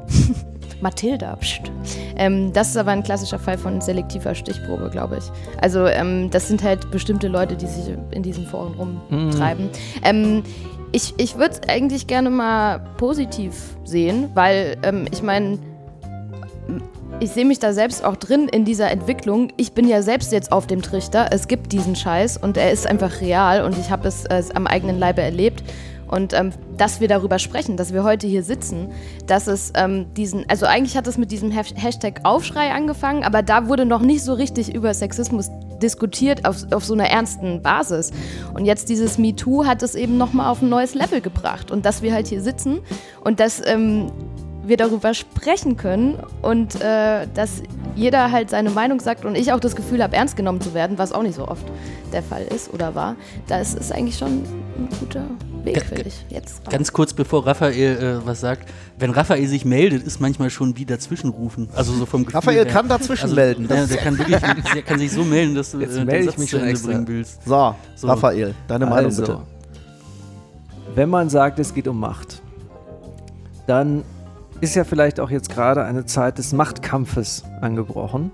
[laughs] Mathilda, pst. Ähm, das ist aber ein klassischer Fall von selektiver Stichprobe, glaube ich. Also ähm, das sind halt bestimmte Leute, die sich in diesen Foren rumtreiben. Ähm, ich ich würde es eigentlich gerne mal positiv sehen, weil ähm, ich meine, ich sehe mich da selbst auch drin in dieser Entwicklung. Ich bin ja selbst jetzt auf dem Trichter. Es gibt diesen Scheiß und er ist einfach real und ich habe es äh, am eigenen Leibe erlebt. Und ähm, dass wir darüber sprechen, dass wir heute hier sitzen, dass es ähm, diesen, also eigentlich hat es mit diesem Hash- Hashtag Aufschrei angefangen, aber da wurde noch nicht so richtig über Sexismus diskutiert auf, auf so einer ernsten Basis. Und jetzt dieses MeToo hat es eben nochmal auf ein neues Level gebracht. Und dass wir halt hier sitzen und dass ähm, wir darüber sprechen können und äh, dass jeder halt seine Meinung sagt und ich auch das Gefühl habe, ernst genommen zu werden, was auch nicht so oft der Fall ist oder war, das ist eigentlich schon ein guter Weg, finde ich. Jetzt Ganz kurz bevor Raphael äh, was sagt, wenn Raphael sich meldet, ist manchmal schon wie dazwischenrufen. Also so vom Gefühl Raphael her. kann dazwischen also, melden. Ja, der kann wirklich, der kann sich so melden, dass du Jetzt äh, melde ich mich schon Ende extra. bringen willst. So, So. Raphael, deine Meinung also, bitte. wenn man sagt, es geht um Macht, dann ist ja vielleicht auch jetzt gerade eine Zeit des Machtkampfes angebrochen.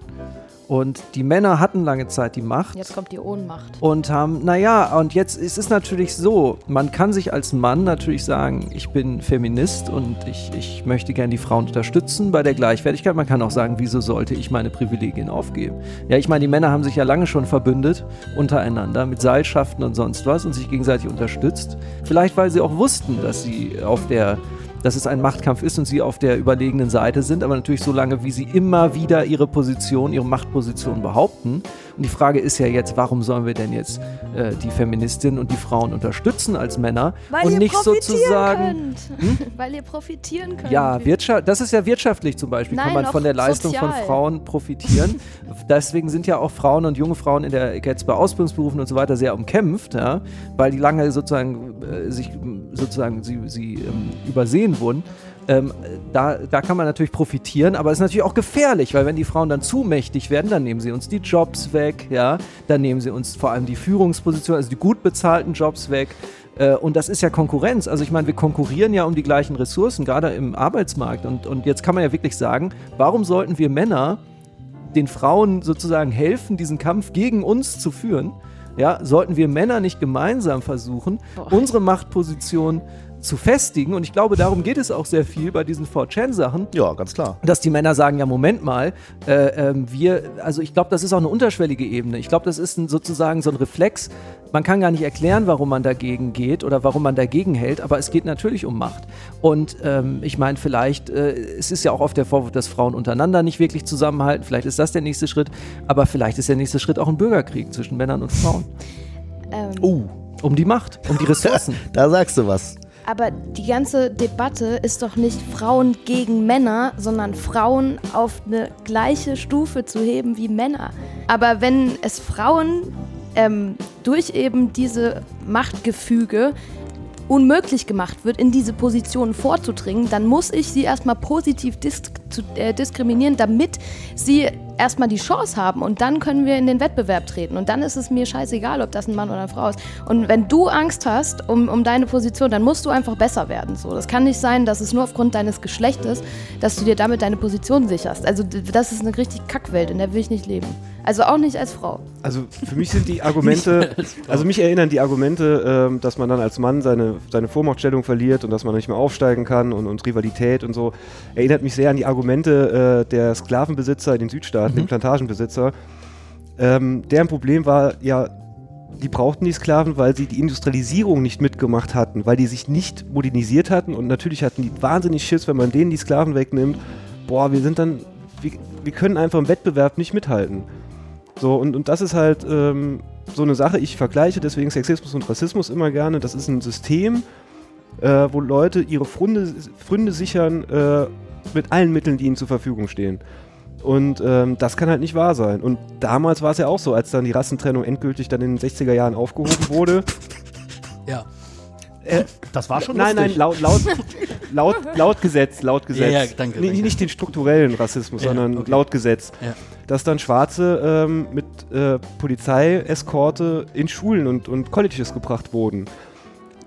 Und die Männer hatten lange Zeit die Macht. Jetzt kommt die Ohnmacht. und haben, naja, und jetzt ist es natürlich so, man kann sich als Mann natürlich sagen, ich bin Feminist und ich, ich möchte gern die Frauen unterstützen bei der Gleichwertigkeit. Man kann auch sagen, wieso sollte ich meine Privilegien aufgeben? Ja, ich meine, die Männer haben sich ja lange schon verbündet untereinander mit Seilschaften und sonst was und sich gegenseitig unterstützt. Vielleicht, weil sie auch wussten, dass sie auf der dass es ein Machtkampf ist und sie auf der überlegenen Seite sind, aber natürlich so lange, wie sie immer wieder ihre Position, ihre Machtposition behaupten. Und die Frage ist ja jetzt, warum sollen wir denn jetzt äh, die Feministinnen und die Frauen unterstützen als Männer und nicht sozusagen. könnt. [laughs] Weil ihr profitieren könnt. Ja, Wirtschaft, das ist ja wirtschaftlich zum Beispiel, kann Nein, man von der Leistung sozial. von Frauen profitieren. [laughs] Deswegen sind ja auch Frauen und junge Frauen in der jetzt bei Ausbildungsberufen und so weiter sehr umkämpft, ja, weil die lange sozusagen äh, sich sozusagen sie, sie ähm, übersehen wurden. Ähm, da, da kann man natürlich profitieren, aber es ist natürlich auch gefährlich, weil wenn die Frauen dann zu mächtig werden, dann nehmen sie uns die Jobs weg, ja, dann nehmen sie uns vor allem die Führungsposition, also die gut bezahlten Jobs weg. Äh, Und das ist ja Konkurrenz. Also ich meine, wir konkurrieren ja um die gleichen Ressourcen, gerade im Arbeitsmarkt. Und, und jetzt kann man ja wirklich sagen, warum sollten wir Männer den Frauen sozusagen helfen, diesen Kampf gegen uns zu führen? Ja, sollten wir Männer nicht gemeinsam versuchen, Boah. unsere Machtposition zu festigen? Und ich glaube, darum geht es auch sehr viel bei diesen 4chan-Sachen Ja, ganz klar. dass die Männer sagen, ja, Moment mal, äh, ähm, wir, also ich glaube, das ist auch eine unterschwellige Ebene. Ich glaube, das ist ein, sozusagen so ein Reflex. Man kann gar nicht erklären, warum man dagegen geht oder warum man dagegen hält, aber es geht natürlich um Macht. Und ähm, ich meine, vielleicht, äh, es ist ja auch oft der Vorwurf, dass Frauen untereinander nicht wirklich zusammenhalten. Vielleicht ist das der nächste Schritt, aber vielleicht ist der nächste Schritt auch ein Bürgerkrieg zwischen Männern und Frauen. Ähm, Uh, Um die Macht, um die Ressourcen. [laughs] da sagst du was. Aber die ganze Debatte ist doch nicht Frauen gegen Männer, sondern Frauen auf eine gleiche Stufe zu heben wie Männer. Aber wenn es Frauen ähm, durch eben diese Machtgefüge unmöglich gemacht wird, in diese Position vorzudringen, dann muss ich sie erstmal positiv dis zu, äh, diskriminieren, damit sie erstmal die Chance haben und dann können wir in den Wettbewerb treten. Und dann ist es mir scheißegal, ob das ein Mann oder eine Frau ist. Und wenn du Angst hast um, um deine Position, dann musst du einfach besser werden. So, das kann nicht sein, dass es nur aufgrund deines Geschlechtes, dass du dir damit deine Position sicherst. Also das ist eine richtig Kackwelt, in der will ich nicht leben. Also auch nicht als Frau. Also für mich sind die Argumente, [laughs] also mich erinnern die Argumente, ähm, dass man dann als Mann seine, seine Vormachtstellung verliert und dass man nicht mehr aufsteigen kann und, und Rivalität und so, erinnert mich sehr an die Argumente äh, der Sklavenbesitzer in den Südstaaten, den Plantagenbesitzer. Ähm, deren Problem war ja, die brauchten die Sklaven, weil sie die Industrialisierung nicht mitgemacht hatten, weil die sich nicht modernisiert hatten und natürlich hatten die wahnsinnig Schiss, wenn man denen die Sklaven wegnimmt. Boah, wir sind dann, wir, wir können einfach im Wettbewerb nicht mithalten. So, und, und das ist halt ähm, so eine Sache, ich vergleiche deswegen Sexismus und Rassismus immer gerne. Das ist ein System, äh, wo Leute ihre Fründe, Fründe sichern äh, mit allen Mitteln, die ihnen zur Verfügung stehen. Und ähm, das kann halt nicht wahr sein. Und damals war es ja auch so, als dann die Rassentrennung endgültig dann in den 60er Jahren aufgehoben wurde. Ja. Das war schon nein, nein, lustig. laut, laut, [laughs] laut, laut Gesetz, laut Gesetz. Ja, ja, danke, danke. Nicht den strukturellen Rassismus, Ja, sondern okay. laut Gesetz. Ja. Dass dann Schwarze ähm, mit äh, Polizeieskorte in Schulen und, und Colleges gebracht wurden.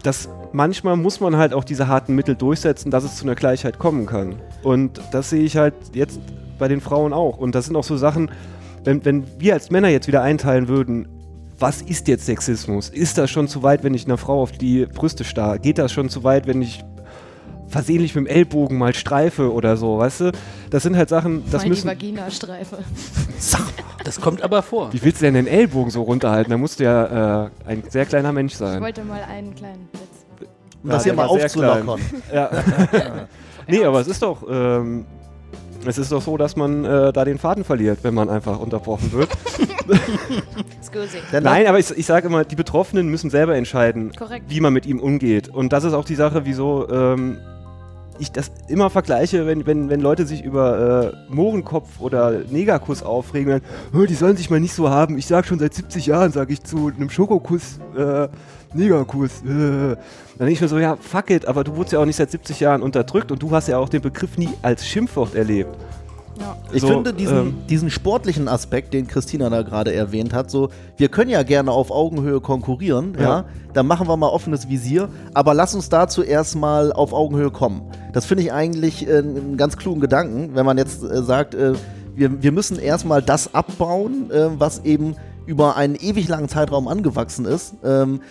Das, manchmal muss man halt auch diese harten Mittel durchsetzen, dass es zu einer Gleichheit kommen kann. Und das sehe ich halt jetzt bei den Frauen auch. Und das sind auch so Sachen, wenn, wenn wir als Männer jetzt wieder einteilen würden, was ist jetzt Sexismus? Ist das schon zu weit, wenn ich einer Frau auf die Brüste starr? Geht das schon zu weit, wenn ich versehentlich mit dem Ellbogen mal streife oder so, weißt du? Das sind halt Sachen, das Mal die müssen. Vagina-Streife. [laughs] Das kommt aber vor. Wie willst du denn den Ellbogen so runterhalten? Da musst du ja äh, ein sehr kleiner Mensch Ich sein. wollte mal einen kleinen Witz. Um das Ja, hier der mal aufzulockern. Ja. [laughs] nee, aber es ist doch, ähm, es ist doch so, dass man äh, da den Faden verliert, wenn man einfach unterbrochen wird. [laughs] Nein, aber ich, ich sage immer, die Betroffenen müssen selber entscheiden, Korrekt. wie man mit ihm umgeht. Und das ist auch die Sache, wieso ähm, ich das immer vergleiche, wenn, wenn, wenn Leute sich über äh, Mohrenkopf oder Negerkuss aufregen, dann, "Oh, die sollen sich mal nicht so haben. Ich sage schon seit 70 Jahren, sage ich zu einem Schokokuss, äh, Negerkuss. Äh. Dann denke ich mir so, ja, fuck it, aber du wurdest ja auch nicht seit 70 Jahren unterdrückt und du hast ja auch den Begriff nie als Schimpfwort erlebt. Ja. Ich So, finde diesen, ähm, diesen sportlichen Aspekt, den Christina da gerade erwähnt hat, so, wir können ja gerne auf Augenhöhe konkurrieren, ja. Ja. dann machen wir mal offenes Visier, aber lass uns dazu erstmal auf Augenhöhe kommen. Das finde ich eigentlich äh, einen ganz klugen Gedanken, wenn man jetzt äh, sagt, äh, wir, wir müssen erstmal das abbauen, äh, was eben über einen ewig langen Zeitraum angewachsen ist. Ähm,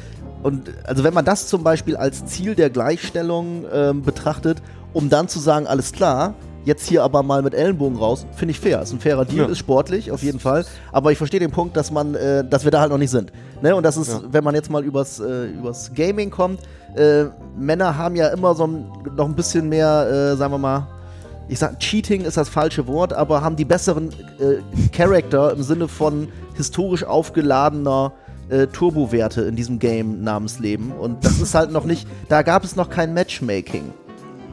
und also wenn man das zum Beispiel als Ziel der Gleichstellung ähm, betrachtet, um dann zu sagen, alles klar, jetzt hier aber mal mit Ellenbogen raus, finde ich fair. Ist ein fairer Deal, Ja. ist sportlich, auf jeden Fall. Aber ich verstehe den Punkt, dass man, äh, dass wir da halt noch nicht sind. Ne? Und das ist, Ja. wenn man jetzt mal übers, äh, übers Gaming kommt, äh, Männer haben ja immer so ein, noch ein bisschen mehr, äh, sagen wir mal, ich sag, Cheating ist das falsche Wort, aber haben die besseren äh, Charakter im Sinne von historisch aufgeladener äh, Turbowerte in diesem Game namens Leben. Und das ist halt noch nicht, da gab es noch kein Matchmaking.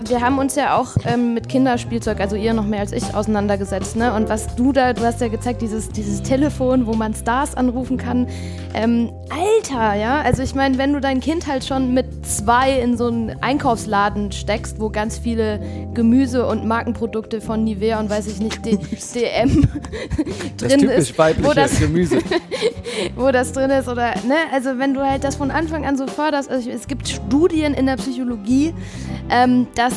Wir haben uns ja auch ähm, mit Kinderspielzeug, also ihr noch mehr als ich, auseinandergesetzt. Ne? Und was du da, du hast ja gezeigt, dieses, dieses Telefon, wo man Stars anrufen kann. Ähm, Alter, ja. Also ich meine, wenn du dein Kind halt schon mit zwei in so einen Einkaufsladen steckst, wo ganz viele Gemüse und Markenprodukte von Nivea und weiß ich nicht, D DM [laughs] Das drin typisch ist, wo das, Gemüse. [laughs] wo das drin ist oder ne, also wenn du halt das von Anfang an so förderst, also es gibt Studien in der Psychologie, ähm, dass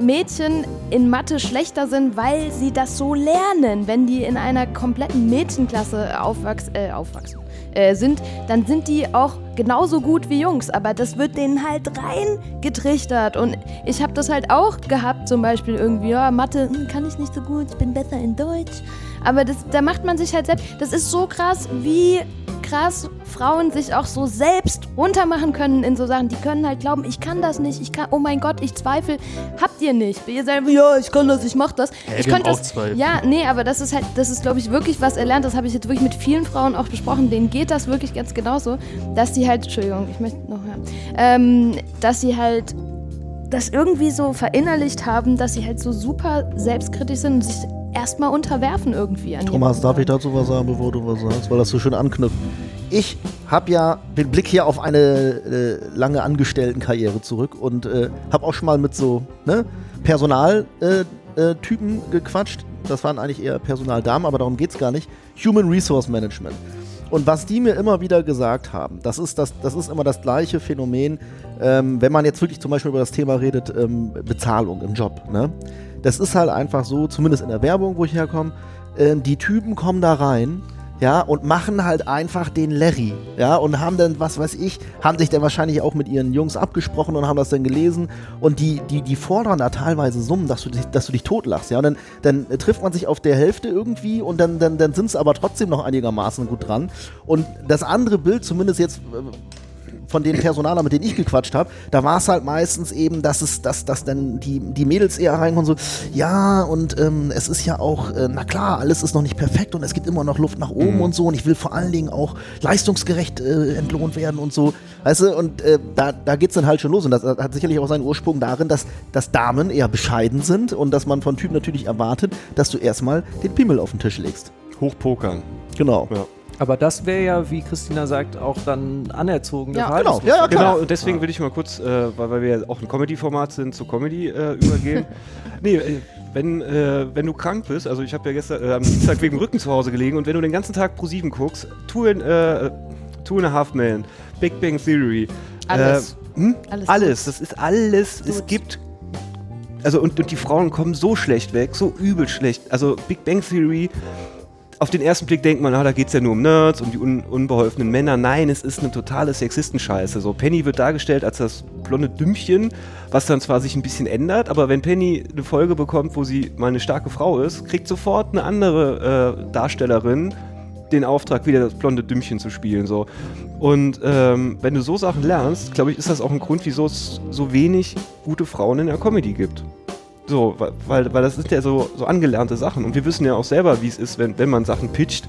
Mädchen in Mathe schlechter sind, weil sie das so lernen. Wenn die in einer kompletten Mädchenklasse aufwachs äh, aufwachsen äh, sind, dann sind die auch genauso gut wie Jungs. Aber das wird denen halt reingetrichtert. Und ich habe das halt auch gehabt, zum Beispiel irgendwie, ja, Mathe hm, kann ich nicht so gut, ich bin besser in Deutsch. Aber das, da macht man sich halt selbst. Das ist so krass, wie krass Frauen sich auch so selbst runtermachen können in so Sachen. Die können halt glauben, ich kann das nicht, ich kann, oh mein Gott, ich zweifle. Habt ihr nicht. Ihr selber, ja, ich kann das, ich mach das. ich wir haben könnte das. Zweifel. Ja, nee, aber das ist halt, das ist, glaube ich, wirklich was erlernt. Das habe ich jetzt wirklich mit vielen Frauen auch besprochen. Denen geht das wirklich ganz genauso, dass die halt, Entschuldigung, ich möchte noch hören, ähm, dass sie halt das irgendwie so verinnerlicht haben, dass sie halt so super selbstkritisch sind und sich erstmal unterwerfen irgendwie an Thomas, darf ich dazu was sagen, bevor du was sagst? Weil das so schön anknüpft. ich habe ja den Blick hier auf eine äh, lange Angestelltenkarriere zurück und äh, habe auch schon mal mit so ne, Personaltypen äh, äh, gequatscht. Das waren eigentlich eher Personaldamen, aber darum geht es gar nicht. Human Resource Management. Und was die mir immer wieder gesagt haben, das ist, das, das ist immer das gleiche Phänomen, ähm, wenn man jetzt wirklich zum Beispiel über das Thema redet, ähm, Bezahlung im Job. Ne? Das ist halt einfach so, zumindest in der Werbung, wo ich herkomme, äh, die Typen kommen da rein ja, und machen halt einfach den Larry, ja, und haben dann, was weiß ich, haben sich dann wahrscheinlich auch mit ihren Jungs abgesprochen und haben das dann gelesen. Und die, die, die fordern da teilweise Summen, dass du dich, dass du dich totlachst, ja, und dann, dann trifft man sich auf der Hälfte irgendwie und dann, dann, dann sind es aber trotzdem noch einigermaßen gut dran. Und das andere Bild, zumindest jetzt äh, von den Personalern, mit denen ich gequatscht habe, da war es halt meistens eben, dass es, dass, dass dann die, die Mädels eher reinkommen so, ja, und ähm, es ist ja auch, äh, na klar, alles ist noch nicht perfekt und es gibt immer noch Luft nach oben Mhm. und so und ich will vor allen Dingen auch leistungsgerecht äh, entlohnt werden und so. Weißt du, und äh, da, da geht es dann halt schon los und das hat sicherlich auch seinen Ursprung darin, dass, dass Damen eher bescheiden sind und dass man von Typen natürlich erwartet, dass du erstmal den Pimmel auf den Tisch legst. Hochpokern. Genau. Ja. Aber das wäre ja, wie Christina sagt, auch dann anerzogene Ja. Verhaltensmuster. Genau. Ja, ja, klar. Genau, und deswegen will ich mal kurz, äh, weil, weil wir ja auch ein Comedy-Format sind, zu Comedy äh, übergehen. [laughs] nee, äh, wenn, äh, wenn du krank bist, also ich habe ja gestern äh, am Dienstag wegen dem Rücken zu Hause gelegen und wenn du den ganzen Tag Pro7 guckst, Two, in, äh, Two and a Half Men, Big Bang Theory, Alles. Äh, hm? Alles alles, das ist alles, es Gut. gibt also und, und die Frauen kommen so schlecht weg, so übel schlecht. Also Big Bang Theory, auf den ersten Blick denkt man, ah, da geht es ja nur um Nerds, um die un unbeholfenen Männer. Nein, es ist eine totale Sexistenscheiße. So, Penny wird dargestellt als das blonde Dümmchen, was dann zwar sich ein bisschen ändert, aber wenn Penny eine Folge bekommt, wo sie mal eine starke Frau ist, kriegt sofort eine andere äh, Darstellerin den Auftrag, wieder das blonde Dümmchen zu spielen. So. Und ähm, wenn du so Sachen lernst, glaube ich, ist das auch ein Grund, wieso es so wenig gute Frauen in der Comedy gibt. So, weil, weil das sind ja so, so angelernte Sachen. Und wir wissen ja auch selber, wie es ist, wenn, wenn man Sachen pitcht.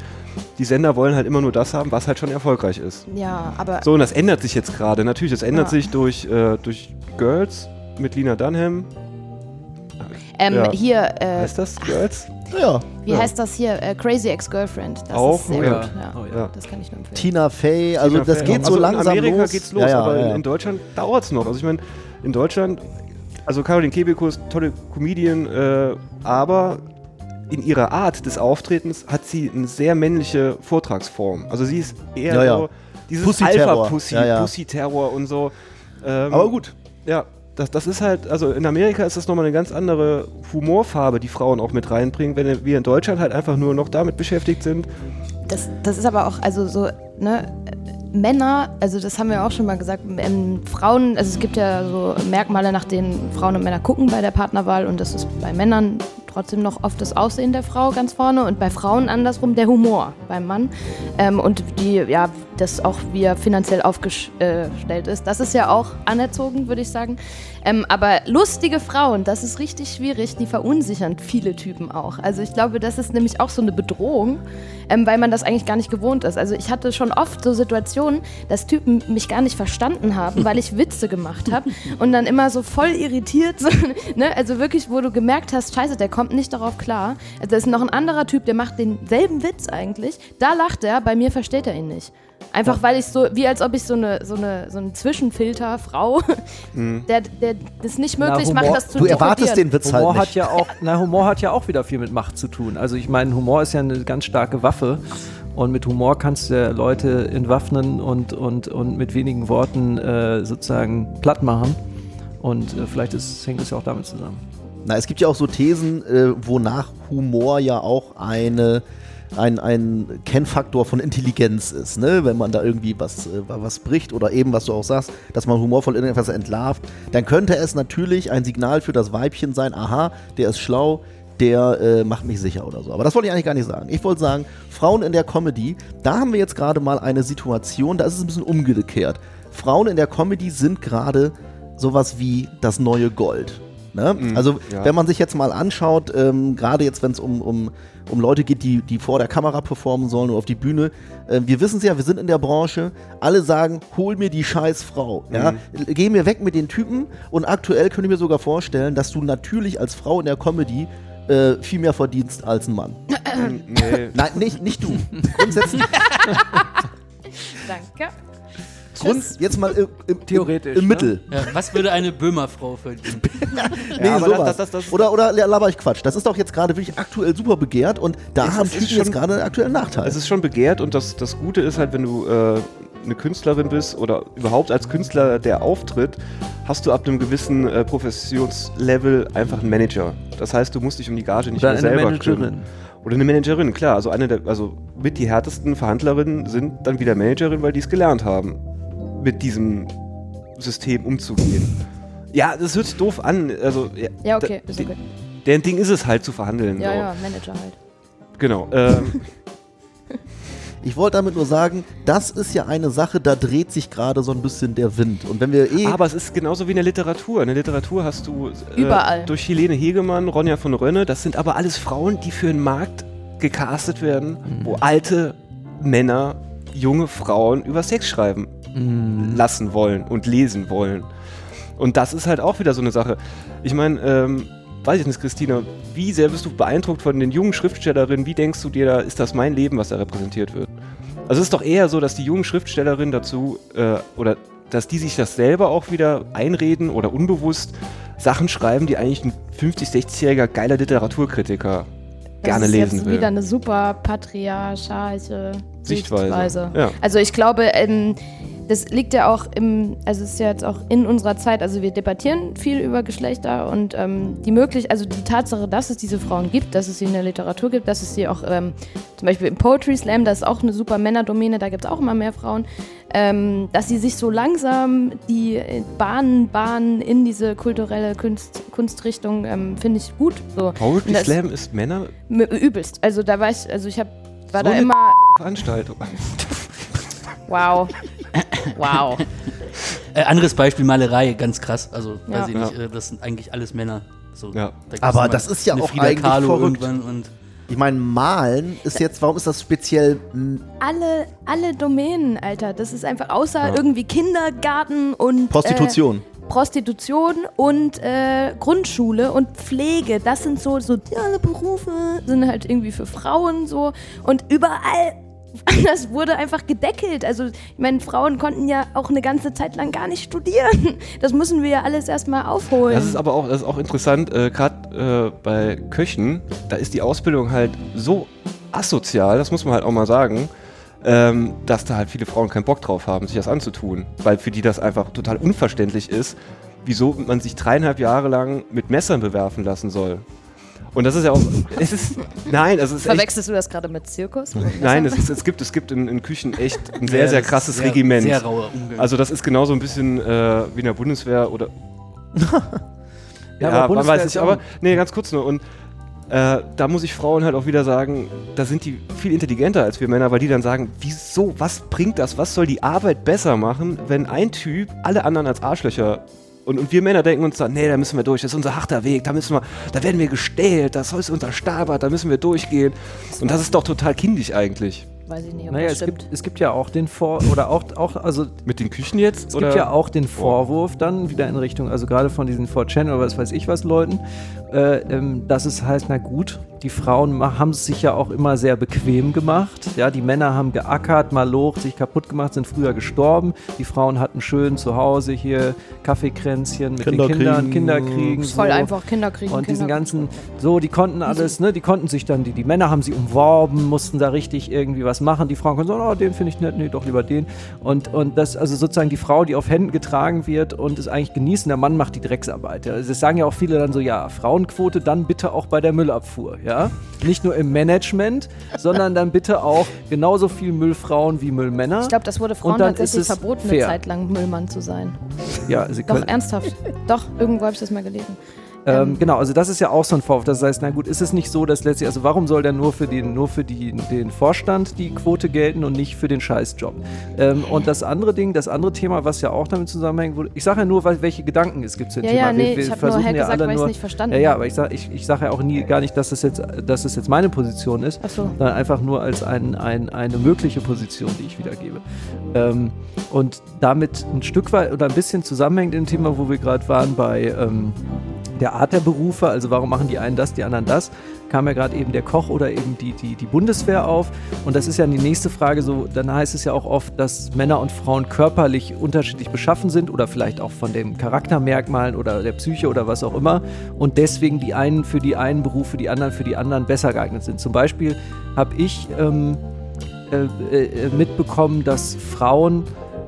Die Sender wollen halt immer nur das haben, was halt schon erfolgreich ist. Ja, aber So, und das ändert sich jetzt gerade. Natürlich, das ändert Ja. sich durch, äh, durch Girls mit Lina Dunham. ähm, ja. hier, äh, Heißt das Girls? Ja. wie ja. heißt das hier? Äh, Crazy Ex-Girlfriend. Das Auch? ist sehr Oh gut. ja. Ja. Oh Ja. Das kann ich nur empfehlen. Tina Fey, also Tina das Fey. geht so also langsam In Amerika los. geht's los, Ja, ja, aber ja, In, ja. in Deutschland dauert es noch. Also ich meine, in Deutschland, also Caroline Kebekus, ist tolle Comedian, äh, aber in ihrer Art des Auftretens hat sie eine sehr männliche Vortragsform. Also sie ist eher Ja, ja. so dieses Pussy-Terror. Alpha-Pussy, Ja, ja. Pussy-Terror und so. Ähm, Aber gut. Ja, das, das ist halt, also in Amerika ist das nochmal eine ganz andere Humorfarbe, die Frauen auch mit reinbringen, wenn wir in Deutschland halt einfach nur noch damit beschäftigt sind. Das, das ist aber auch, also so, ne, Männer, also das haben wir auch schon mal gesagt, ähm, Frauen, also es gibt ja so Merkmale, nach denen Frauen und Männer gucken bei der Partnerwahl und das ist bei Männern trotzdem noch oft das Aussehen der Frau ganz vorne und bei Frauen andersrum der Humor beim Mann ähm, und die, ja, das auch wie er finanziell aufgestellt ist, das ist ja auch anerzogen, würde ich sagen. Ähm, aber lustige Frauen, das ist richtig schwierig, die verunsichern viele Typen auch. Also ich glaube, das ist nämlich auch so eine Bedrohung, ähm, weil man das eigentlich gar nicht gewohnt ist. Also ich hatte schon oft so Situationen, dass Typen mich gar nicht verstanden haben, weil ich Witze gemacht habe [laughs] und dann immer so voll irritiert, [laughs] so, ne? also wirklich, wo du gemerkt hast, scheiße, der kommt nicht darauf klar. Also da ist noch ein anderer Typ, der macht denselben Witz eigentlich, da lacht er, bei mir versteht er ihn nicht. Einfach weil ich so, wie als ob ich so eine, so eine, so ein Zwischenfilter, Frau, [laughs] der, der das nicht Na, möglich Humor- macht, das zu Du erwartest den Witz Humor halt hat nicht. ja auch, na, Humor hat ja auch wieder viel mit Macht zu tun. Also ich meine, Humor ist ja eine ganz starke Waffe. Und mit Humor kannst du ja Leute entwaffnen und, und, und mit wenigen Worten äh, sozusagen platt machen. Und äh, vielleicht ist, hängt es ja auch damit zusammen. Na, es gibt ja auch so Thesen, äh, wonach Humor ja auch eine, ein, ein Kennfaktor von Intelligenz ist, ne? Wenn man da irgendwie was, äh, was bricht oder eben, was du auch sagst, dass man humorvoll irgendetwas entlarvt, dann könnte es natürlich ein Signal für das Weibchen sein, aha, der ist schlau, der äh, macht mich sicher oder so. Aber das wollte ich eigentlich gar nicht sagen. Ich wollte sagen, Frauen in der Comedy, da haben wir jetzt gerade mal eine Situation, da ist es ein bisschen umgekehrt. Frauen in der Comedy sind gerade sowas wie das neue Gold. Ne? also, ja. wenn man sich jetzt mal anschaut, ähm, gerade jetzt, wenn es um, um, um Leute geht, die, die vor der Kamera performen sollen oder auf die Bühne, äh, wir wissen es ja, wir sind in der Branche, alle sagen, hol mir die scheiß Frau. Ja? Geh mir weg mit den Typen und aktuell könnte ich mir sogar vorstellen, dass du natürlich als Frau in der Comedy äh, viel mehr verdienst als ein Mann. nee. Nein, nicht, nicht du. [laughs] Grundsätzlich. Danke. Grund, jetzt mal im, im, Theoretisch, im ne? Mittel. Ja, was würde eine Böhmerfrau verdienen? [laughs] Nee, aber sowas. das- das- das- oder, oder laber ich Quatsch. Das ist doch jetzt gerade wirklich aktuell super begehrt und da Es haben Typen schon- jetzt gerade einen aktuellen Nachteil. Es ist schon begehrt und das, das Gute ist halt, wenn du äh, eine Künstlerin bist oder überhaupt als Künstler, der auftritt, hast du ab einem gewissen äh, Professionslevel einfach einen Manager. Das heißt, du musst dich um die Gage nicht Oder mehr eine selber Managerin. kümmern. Oder eine Managerin, klar. Also eine der, also mit die härtesten Verhandlerinnen sind dann wieder Managerin, weil die es gelernt haben, mit diesem System umzugehen. Ja, das hört sich doof an. Also, ja, Ja, okay, da- ist okay. Deren Ding ist es halt zu verhandeln. Ja, so. ja, Manager halt. Genau. Ähm, [laughs] Ich wollte damit nur sagen, das ist ja eine Sache, da dreht sich gerade so ein bisschen der Wind. Und wenn wir eh. Aber es ist genauso wie in der Literatur. In der Literatur hast du äh, Überall. durch Helene Hegemann, Ronja von Rönne, das sind aber alles Frauen, die für den Markt gecastet werden, wo alte Männer junge Frauen über Sex schreiben lassen wollen und lesen wollen. Und das ist halt auch wieder so eine Sache. Ich meine, ähm, weiß ich nicht, Christina, wie sehr bist du beeindruckt von den jungen Schriftstellerinnen? Wie denkst du dir da, ist das mein Leben, was da repräsentiert wird? Also es ist doch eher so, dass die jungen Schriftstellerinnen dazu, äh, oder dass die sich das selber auch wieder einreden oder unbewusst Sachen schreiben, die eigentlich ein 50-, 60-jähriger geiler Literaturkritiker gerne das ist lesen jetzt will. wieder eine super patriarchalische Sichtweise, Sichtweise. ja. Also ich glaube, ähm, das liegt ja auch im, also es ist ja jetzt auch in unserer Zeit, also wir debattieren viel über Geschlechter und ähm, die möglich, also die Tatsache, dass es diese Frauen gibt, dass es sie in der Literatur gibt, dass es sie auch ähm, zum Beispiel im Poetry Slam, das ist auch eine super Männerdomäne, da gibt es auch immer mehr Frauen, ähm, dass sie sich so langsam die äh, Bahnen bahnen in diese kulturelle Kunst, Kunstrichtung, ähm, finde ich gut. So. Poetry Slam ist Männer Übelst. Also da war ich, also ich hab, war So da eine- immer. Veranstaltung. Wow. Wow. Äh, anderes Beispiel, Malerei, ganz krass. Also, Ja. weiß ich nicht, äh, das sind eigentlich alles Männer. So, Ja. da Aber das ist ja auch Frida eigentlich Kahlo verrückt. irgendwann Und Ich meine, malen ist jetzt, warum ist das speziell Alle, alle Domänen, Alter. Das ist einfach außer Ja. irgendwie Kindergarten und Prostitution? Äh, Prostitution und äh, Grundschule und Pflege. Das sind so soziale Berufe, sind halt irgendwie für Frauen so. Und überall. [laughs] Das wurde einfach gedeckelt. Also, ich meine, Frauen konnten ja auch eine ganze Zeit lang gar nicht studieren. Das müssen wir ja alles erstmal aufholen. Das ist aber auch, das ist auch interessant, äh, gerade äh, bei Köchen, da ist die Ausbildung halt so asozial, das muss man halt auch mal sagen, ähm, dass da halt viele Frauen keinen Bock drauf haben, sich das anzutun. Weil für die das einfach total unverständlich ist, wieso man sich dreieinhalb Jahre lang mit Messern bewerfen lassen soll. Und das ist ja auch, es ist, nein, also es ist echt, Verwechselst du das gerade mit Zirkus? nein, es, ist, es gibt, es gibt in, in Küchen echt ein sehr, Ja, sehr krasses sehr, Regiment. Sehr rauer Umgang. Also das ist genauso ein bisschen äh, wie in der Bundeswehr oder Ja, ja, aber man Bundeswehr weiß nicht, aber nee, ganz kurz nur und äh, da muss ich Frauen halt auch wieder sagen, da sind die viel intelligenter als wir Männer, weil die dann sagen, wieso, was bringt das, was soll die Arbeit besser machen, wenn ein Typ alle anderen als Arschlöcher und, und wir Männer denken uns dann, nee, da müssen wir durch, das ist unser harter Weg, da müssen wir, da werden wir gestählt, das ist unser Stabart, da müssen wir durchgehen. Und das ist doch total kindisch eigentlich. Weiß ich nicht, ob Naja, das es stimmt. gibt, es gibt ja auch den Vor- oder auch, auch also Mit den Küchen jetzt? Es oder? gibt ja auch den Vorwurf dann wieder in Richtung, also gerade von diesen 4chan oder was weiß ich was Leuten, äh, ähm, dass es heißt, na gut, die Frauen haben es sich ja auch immer sehr bequem gemacht. Ja, die Männer haben geackert, malocht, sich kaputt gemacht, sind früher gestorben. Die Frauen hatten schön zu Hause hier Kaffeekränzchen mit Kinder den Kindern, kriegen. Kinder kriegen. Voll so. einfach Kinder kriegen. Und diesen Kinder ganzen, so, die konnten alles, ne, die konnten sich dann, die, die Männer haben sie umworben, mussten da richtig irgendwie was machen. Die Frauen konnten sagen, oh, den finde ich nett, nee, doch lieber den. Und, und das, also sozusagen die Frau, die auf Händen getragen wird und es eigentlich genießen, der Mann macht die Drecksarbeit. Ja. Das sagen ja auch viele dann so, ja, Frauenquote, dann bitte auch bei der Müllabfuhr, ja. Nicht nur im Management, sondern dann bitte auch genauso viel Müllfrauen wie Müllmänner. Ich glaube, das wurde Frauen tatsächlich verboten, fair. eine Zeit lang Müllmann zu sein. ja, sie Doch, können, ernsthaft. Doch, irgendwo habe ich das mal gelesen. Ähm, Ähm, genau, also das ist ja auch so ein Vorwurf. Das heißt, na gut, ist es nicht so, dass letztlich, also warum soll denn nur für den, nur für die, den Vorstand die Quote gelten und nicht für den Scheißjob? Ähm, und das andere Ding, das andere Thema, was ja auch damit zusammenhängt, wo, ich sage ja nur, welche Gedanken es gibt zu dem Ja, Thema. ja, nee, ich hab nur Hack gesagt, weil ich's nicht verstanden Ja, ja, aber ich sage ich, ich sag ja auch nie gar nicht, dass das jetzt, dass das jetzt meine Position ist, so. sondern einfach nur als ein, ein, eine mögliche Position, die ich wiedergebe. Ähm, und damit ein Stück weit oder ein bisschen zusammenhängt im Thema, wo wir gerade waren bei, ähm, der Art der Berufe, also warum machen die einen das, die anderen das, kam ja gerade eben der Koch oder eben die, die, die Bundeswehr auf. Und das ist ja die nächste Frage, so, dann heißt es ja auch oft, dass Männer und Frauen körperlich unterschiedlich beschaffen sind oder vielleicht auch von den Charaktermerkmalen oder der Psyche oder was auch immer. Und deswegen die einen für die einen Berufe, die anderen für die anderen besser geeignet sind. Zum Beispiel habe ich ähm, äh, äh, mitbekommen, dass Frauen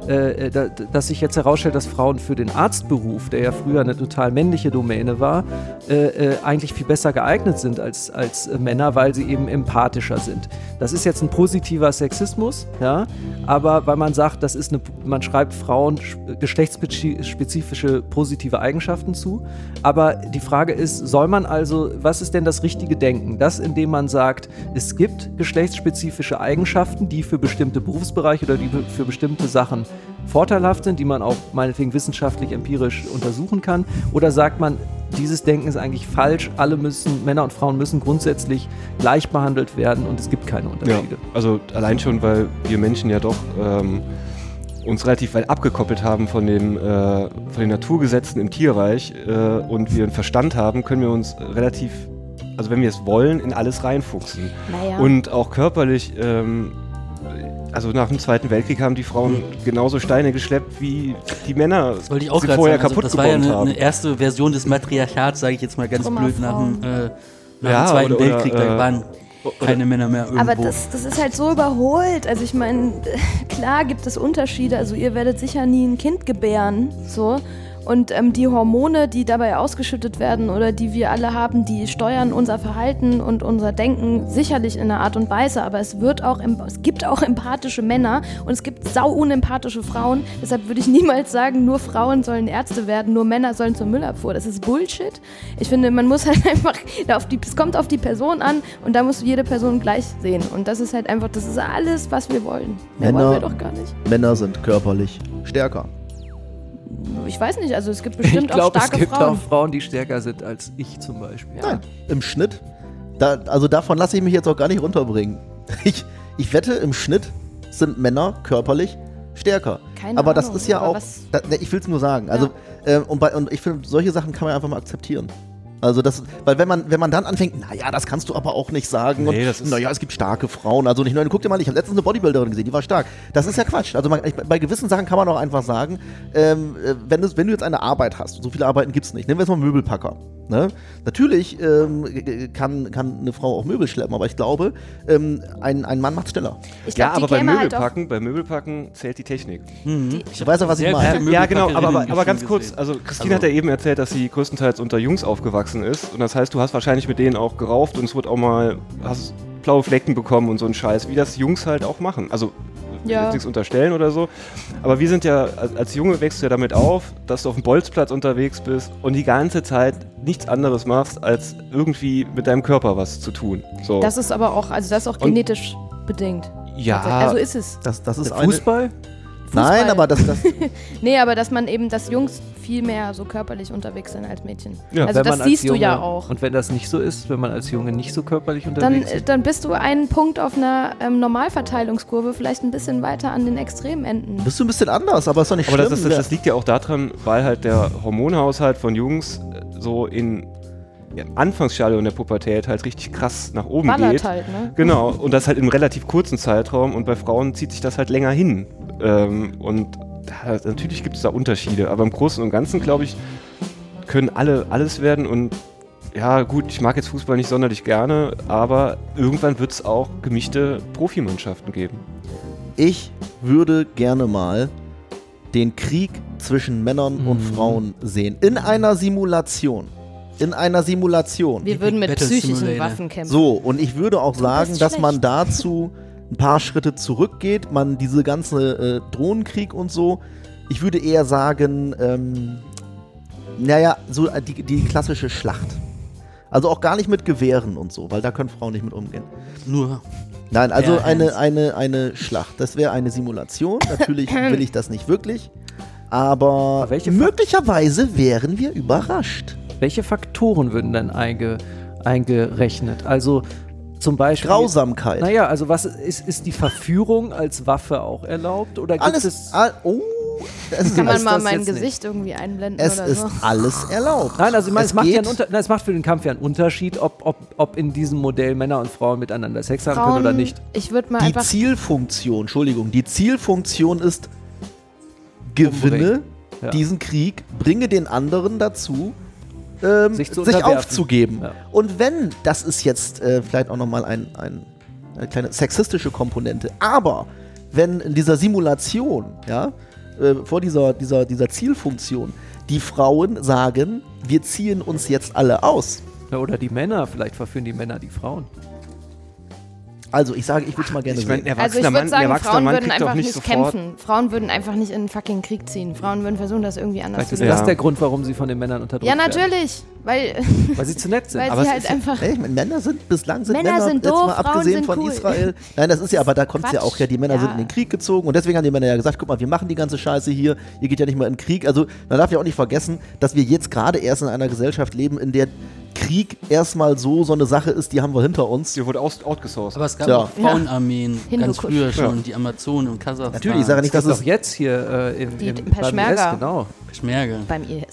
äh, da, dass sich jetzt herausstellt, dass Frauen für den Arztberuf, der ja früher eine total männliche Domäne war, äh, äh, eigentlich viel besser geeignet sind als, als äh, Männer, weil sie eben empathischer sind. Das ist jetzt ein positiver Sexismus, ja, aber weil man sagt, das ist eine, man schreibt Frauen geschlechtsspezifische positive Eigenschaften zu. Aber die Frage ist, soll man also, was ist denn das richtige Denken? Das, indem man sagt, es gibt geschlechtsspezifische Eigenschaften, die für bestimmte Berufsbereiche oder die für bestimmte Sachen vorteilhaft sind, die man auch meinetwegen wissenschaftlich, empirisch untersuchen kann? Oder sagt man, dieses Denken ist eigentlich falsch, alle müssen, Männer und Frauen müssen grundsätzlich gleich behandelt werden und es gibt keine Unterschiede? Ja, also allein schon, weil wir Menschen ja doch ähm, uns relativ weit abgekoppelt haben von, dem, äh, von den Naturgesetzen im Tierreich äh, und wir einen Verstand haben, können wir uns relativ, also wenn wir es wollen, in alles reinfuchsen. Naja. Und auch körperlich ähm, also nach dem Zweiten Weltkrieg haben die Frauen genauso Steine geschleppt, wie die Männer Das wollte ich auch sie vorher sagen. Also, kaputt das war ja eine, haben. eine erste Version des Matriarchats, sage ich jetzt mal ganz blöd, nach dem, äh, nach Ja, dem Zweiten oder- oder, Weltkrieg. Da äh, waren keine Männer mehr irgendwo. Aber das, das ist halt so überholt. Also ich meine, [laughs] klar gibt es Unterschiede. Also ihr werdet sicher nie ein Kind gebären, so. Und ähm, die Hormone, die dabei ausgeschüttet werden oder die wir alle haben, die steuern unser Verhalten und unser Denken sicherlich in einer Art und Weise. Aber es wird auch, es gibt auch empathische Männer und es gibt sau unempathische Frauen. Deshalb würde ich niemals sagen, nur Frauen sollen Ärzte werden, nur Männer sollen zur Müllabfuhr. Das ist Bullshit. Ich finde, man muss halt [laughs] einfach, auf die, es kommt auf die Person an und da muss jede Person gleich sehen. Und das ist halt einfach, das ist alles, was wir wollen. Mehr Männer- wollen wir doch gar nicht. Männer sind körperlich stärker. Ich weiß nicht, also es gibt [laughs] Ich bestimmt auch glaube, es starke gibt Frauen. auch Frauen, die stärker sind als ich zum Beispiel. Ja. Im Schnitt. Da, also davon lasse ich mich jetzt auch gar nicht runterbringen. [laughs] Ich, ich wette, im Schnitt sind Männer körperlich stärker. Keine aber das Ahnung, ist ja auch, was- da, ne, ich will es nur sagen. Also, äh, und, bei, und ich finde, solche Sachen kann man einfach mal akzeptieren. Also das, weil wenn man, wenn man dann anfängt, naja, das kannst du aber auch nicht sagen. Nee, und, das ist- naja, es gibt starke Frauen. Also nicht nur, guck dir mal, ich habe letztens eine Bodybuilderin gesehen, die war stark. Das ist ja Quatsch. Also man, ich, bei gewissen Sachen kann man auch einfach sagen, ähm, äh, wenn, du, wenn du jetzt eine Arbeit hast, so viele Arbeiten gibt es nicht, nehmen wir jetzt mal Möbelpacker. Ne? Natürlich ähm, kann, kann eine Frau auch Möbel schleppen, aber ich glaube, ähm, ein, ein Mann macht schneller. Ich Ja, glaube, die aber beim halt. Möbelpacken, beim Möbelpacken zählt die Technik. Ich weiß ja, was ich meine. Ja, genau, aber, aber, aber ganz kurz, also Christine Also- hat ja eben erzählt, dass sie größtenteils unter Jungs aufgewachsen ist und das heißt, du hast wahrscheinlich mit denen auch gerauft und es wird auch mal, hast blaue Flecken bekommen und so ein Scheiß, wie das Jungs halt auch machen. Also Ja. jetzt nichts unterstellen oder so, aber wir sind ja, als, Junge wächst du ja damit auf, dass du auf dem Bolzplatz unterwegs bist und die ganze Zeit nichts anderes machst, als irgendwie mit deinem Körper was zu tun. So. Das ist aber auch, also das ist auch Und- genetisch bedingt. ja, Also ist es. Das, das ist eine, Fußball? Nein, aber das, das, [laughs] Nee, aber dass man eben, dass Jungs viel mehr so körperlich unterwegs sind als Mädchen. Ja. also Wenn das siehst du ja Junge- auch. Und wenn das nicht so ist, wenn man als Junge nicht so körperlich Dann, unterwegs äh, ist? dann bist du einen Punkt auf einer ähm, Normalverteilungskurve, vielleicht ein bisschen weiter an den Extremenden. bist du ein bisschen anders, aber ist doch nicht Aber schlimm. das, ist, das, das liegt ja auch daran, weil halt der Hormonhaushalt von Jungs so in Anfangsstadium der Pubertät halt richtig krass nach oben Ballert geht. halt, ne? Genau, und das halt im relativ kurzen Zeitraum und bei Frauen zieht sich das halt länger hin. Ähm, und da, natürlich gibt es da Unterschiede, aber im Großen und Ganzen, glaube ich, können alle alles werden und ja, gut, ich mag jetzt Fußball nicht sonderlich gerne, aber irgendwann wird es auch gemischte Profimannschaften geben. Ich würde gerne mal den Krieg zwischen Männern und Mhm. Frauen sehen. In einer Simulation. In einer Simulation. Wir würden mit Battle psychischen Simulator. Waffen kämpfen. So, und ich würde auch sagen, bist dass man schlecht. dazu ein paar Schritte zurückgeht, man diese ganze äh, Drohnenkrieg und so. Ich würde eher sagen, ähm, naja, so äh, die, die klassische Schlacht. Also auch gar nicht mit Gewehren und so, weil da können Frauen nicht mit umgehen. Nur Nein, also Ja, eine, eine, eine Schlacht. Das wäre eine Simulation. Natürlich [laughs] will ich das nicht wirklich. Aber Aber welche Fa- möglicherweise wären wir überrascht. Welche Faktoren würden denn einge, eingerechnet? Also zum Beispiel. Grausamkeit. Naja, also was ist, ist die Verführung als Waffe auch erlaubt? Oder gibt Alles. es. All, oh, es, Kann man ist mal das mein jetzt nicht. Gesicht irgendwie einblenden es oder ist so? alles erlaubt. Nein, also ich meine, es, macht ja einen Unter nein, es macht für den Kampf ja einen Unterschied, ob, ob, ob in diesem Modell Männer und Frauen miteinander Sex haben können oder nicht. Ich würde mal Die. Zielfunktion, Entschuldigung, die Zielfunktion ist, gewinne. Ja. diesen Krieg, bringe den anderen dazu, ähm, Sich sich, aufzugeben. Ja. Und wenn, das ist jetzt äh, vielleicht auch nochmal ein, ein, eine kleine sexistische Komponente, aber wenn in dieser Simulation, ja, äh, vor dieser, dieser, dieser Zielfunktion, die Frauen sagen, wir ziehen uns jetzt alle aus. Ja, Oder die Männer, vielleicht verführen die Männer die Frauen. Also ich sage, ich würde es mal gerne Ich meine, sehen. Also ich würde sagen, Frauen Mann würden einfach nicht nicht sofort. kämpfen. Frauen würden einfach nicht in einen fucking Krieg ziehen. Frauen würden versuchen, das irgendwie anders Vielleicht zu ist lösen. das Ja. der Grund, warum sie von den Männern unterdrückt Ja, werden. natürlich. Weil, [laughs] Weil sie zu nett sind. weil Aber sie halt ist- einfach. Ey, ich meine, Männer sind bislang sind Männer Männer, sind jetzt doof, mal Frauen abgesehen sind von cool. Israel. Nein, das ist ja, aber da kommt es ja auch ja, die Männer Ja. sind in den Krieg gezogen und deswegen haben die Männer ja gesagt, guck mal, wir machen die ganze Scheiße hier, ihr geht ja nicht mal in den Krieg. Also man darf ja auch nicht vergessen, dass wir jetzt gerade erst in einer Gesellschaft leben, in der Krieg erstmal so so eine Sache ist, die haben wir hinter uns. Hier wurde aus, outgesourced. Aber es gab Ja. auch Frauenarmeen ganz Hindukusch. früher schon, Ja. die Amazonen und Kasachstan. Natürlich, ich sage nicht, das dass ist es jetzt hier äh, im, Die im, Peschmerga. beim IS, genau. Schmerge. Beim IS.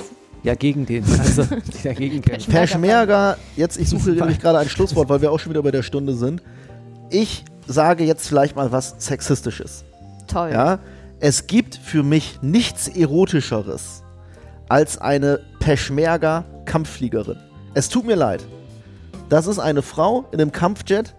Ja, gegen den. [laughs] Also, die dagegen kämpfen. Peschmerga, jetzt, ich suche [laughs] nämlich gerade ein Schlusswort, weil wir auch schon wieder bei der Stunde sind. Ich sage jetzt vielleicht mal was Sexistisches. Toll. Ja, es gibt für mich nichts Erotischeres als eine Peschmerga-Kampffliegerin. Es tut mir leid. Das ist eine Frau in einem Kampfjet,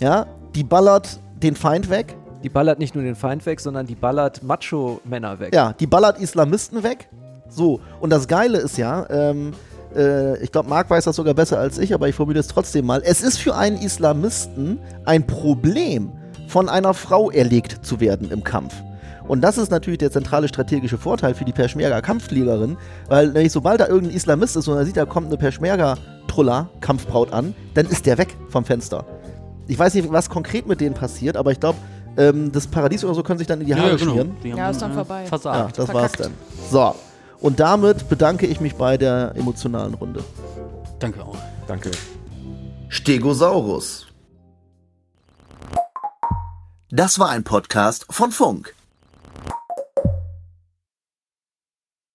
ja, die ballert den Feind weg, Die ballert nicht nur den Feind weg, sondern die ballert Macho-Männer weg. ja, die ballert Islamisten weg. So, und das Geile ist ja, ähm, äh, ich glaube, Marc weiß das sogar besser als ich, aber ich formuliere es trotzdem mal. Es ist für einen Islamisten ein Problem, von einer Frau erlegt zu werden im Kampf. Und das ist natürlich der zentrale strategische Vorteil für die Peschmerga-Kampffliegerin, weil nämlich sobald da irgendein Islamist ist und er sieht, da kommt eine Peschmerga-Truller-Kampfbraut an, dann ist der weg vom Fenster. Ich weiß nicht, was konkret mit denen passiert, aber ich glaube, ähm, das Paradies oder so können sich dann in die Haare schmieren. Die haben Ja, ist dann äh, vorbei. Ja, Versagt. das war's Verkackt. dann. So. Und damit bedanke ich mich bei der emotionalen Runde. Danke auch. Danke. Stegosaurus. Das war ein Podcast von Funk.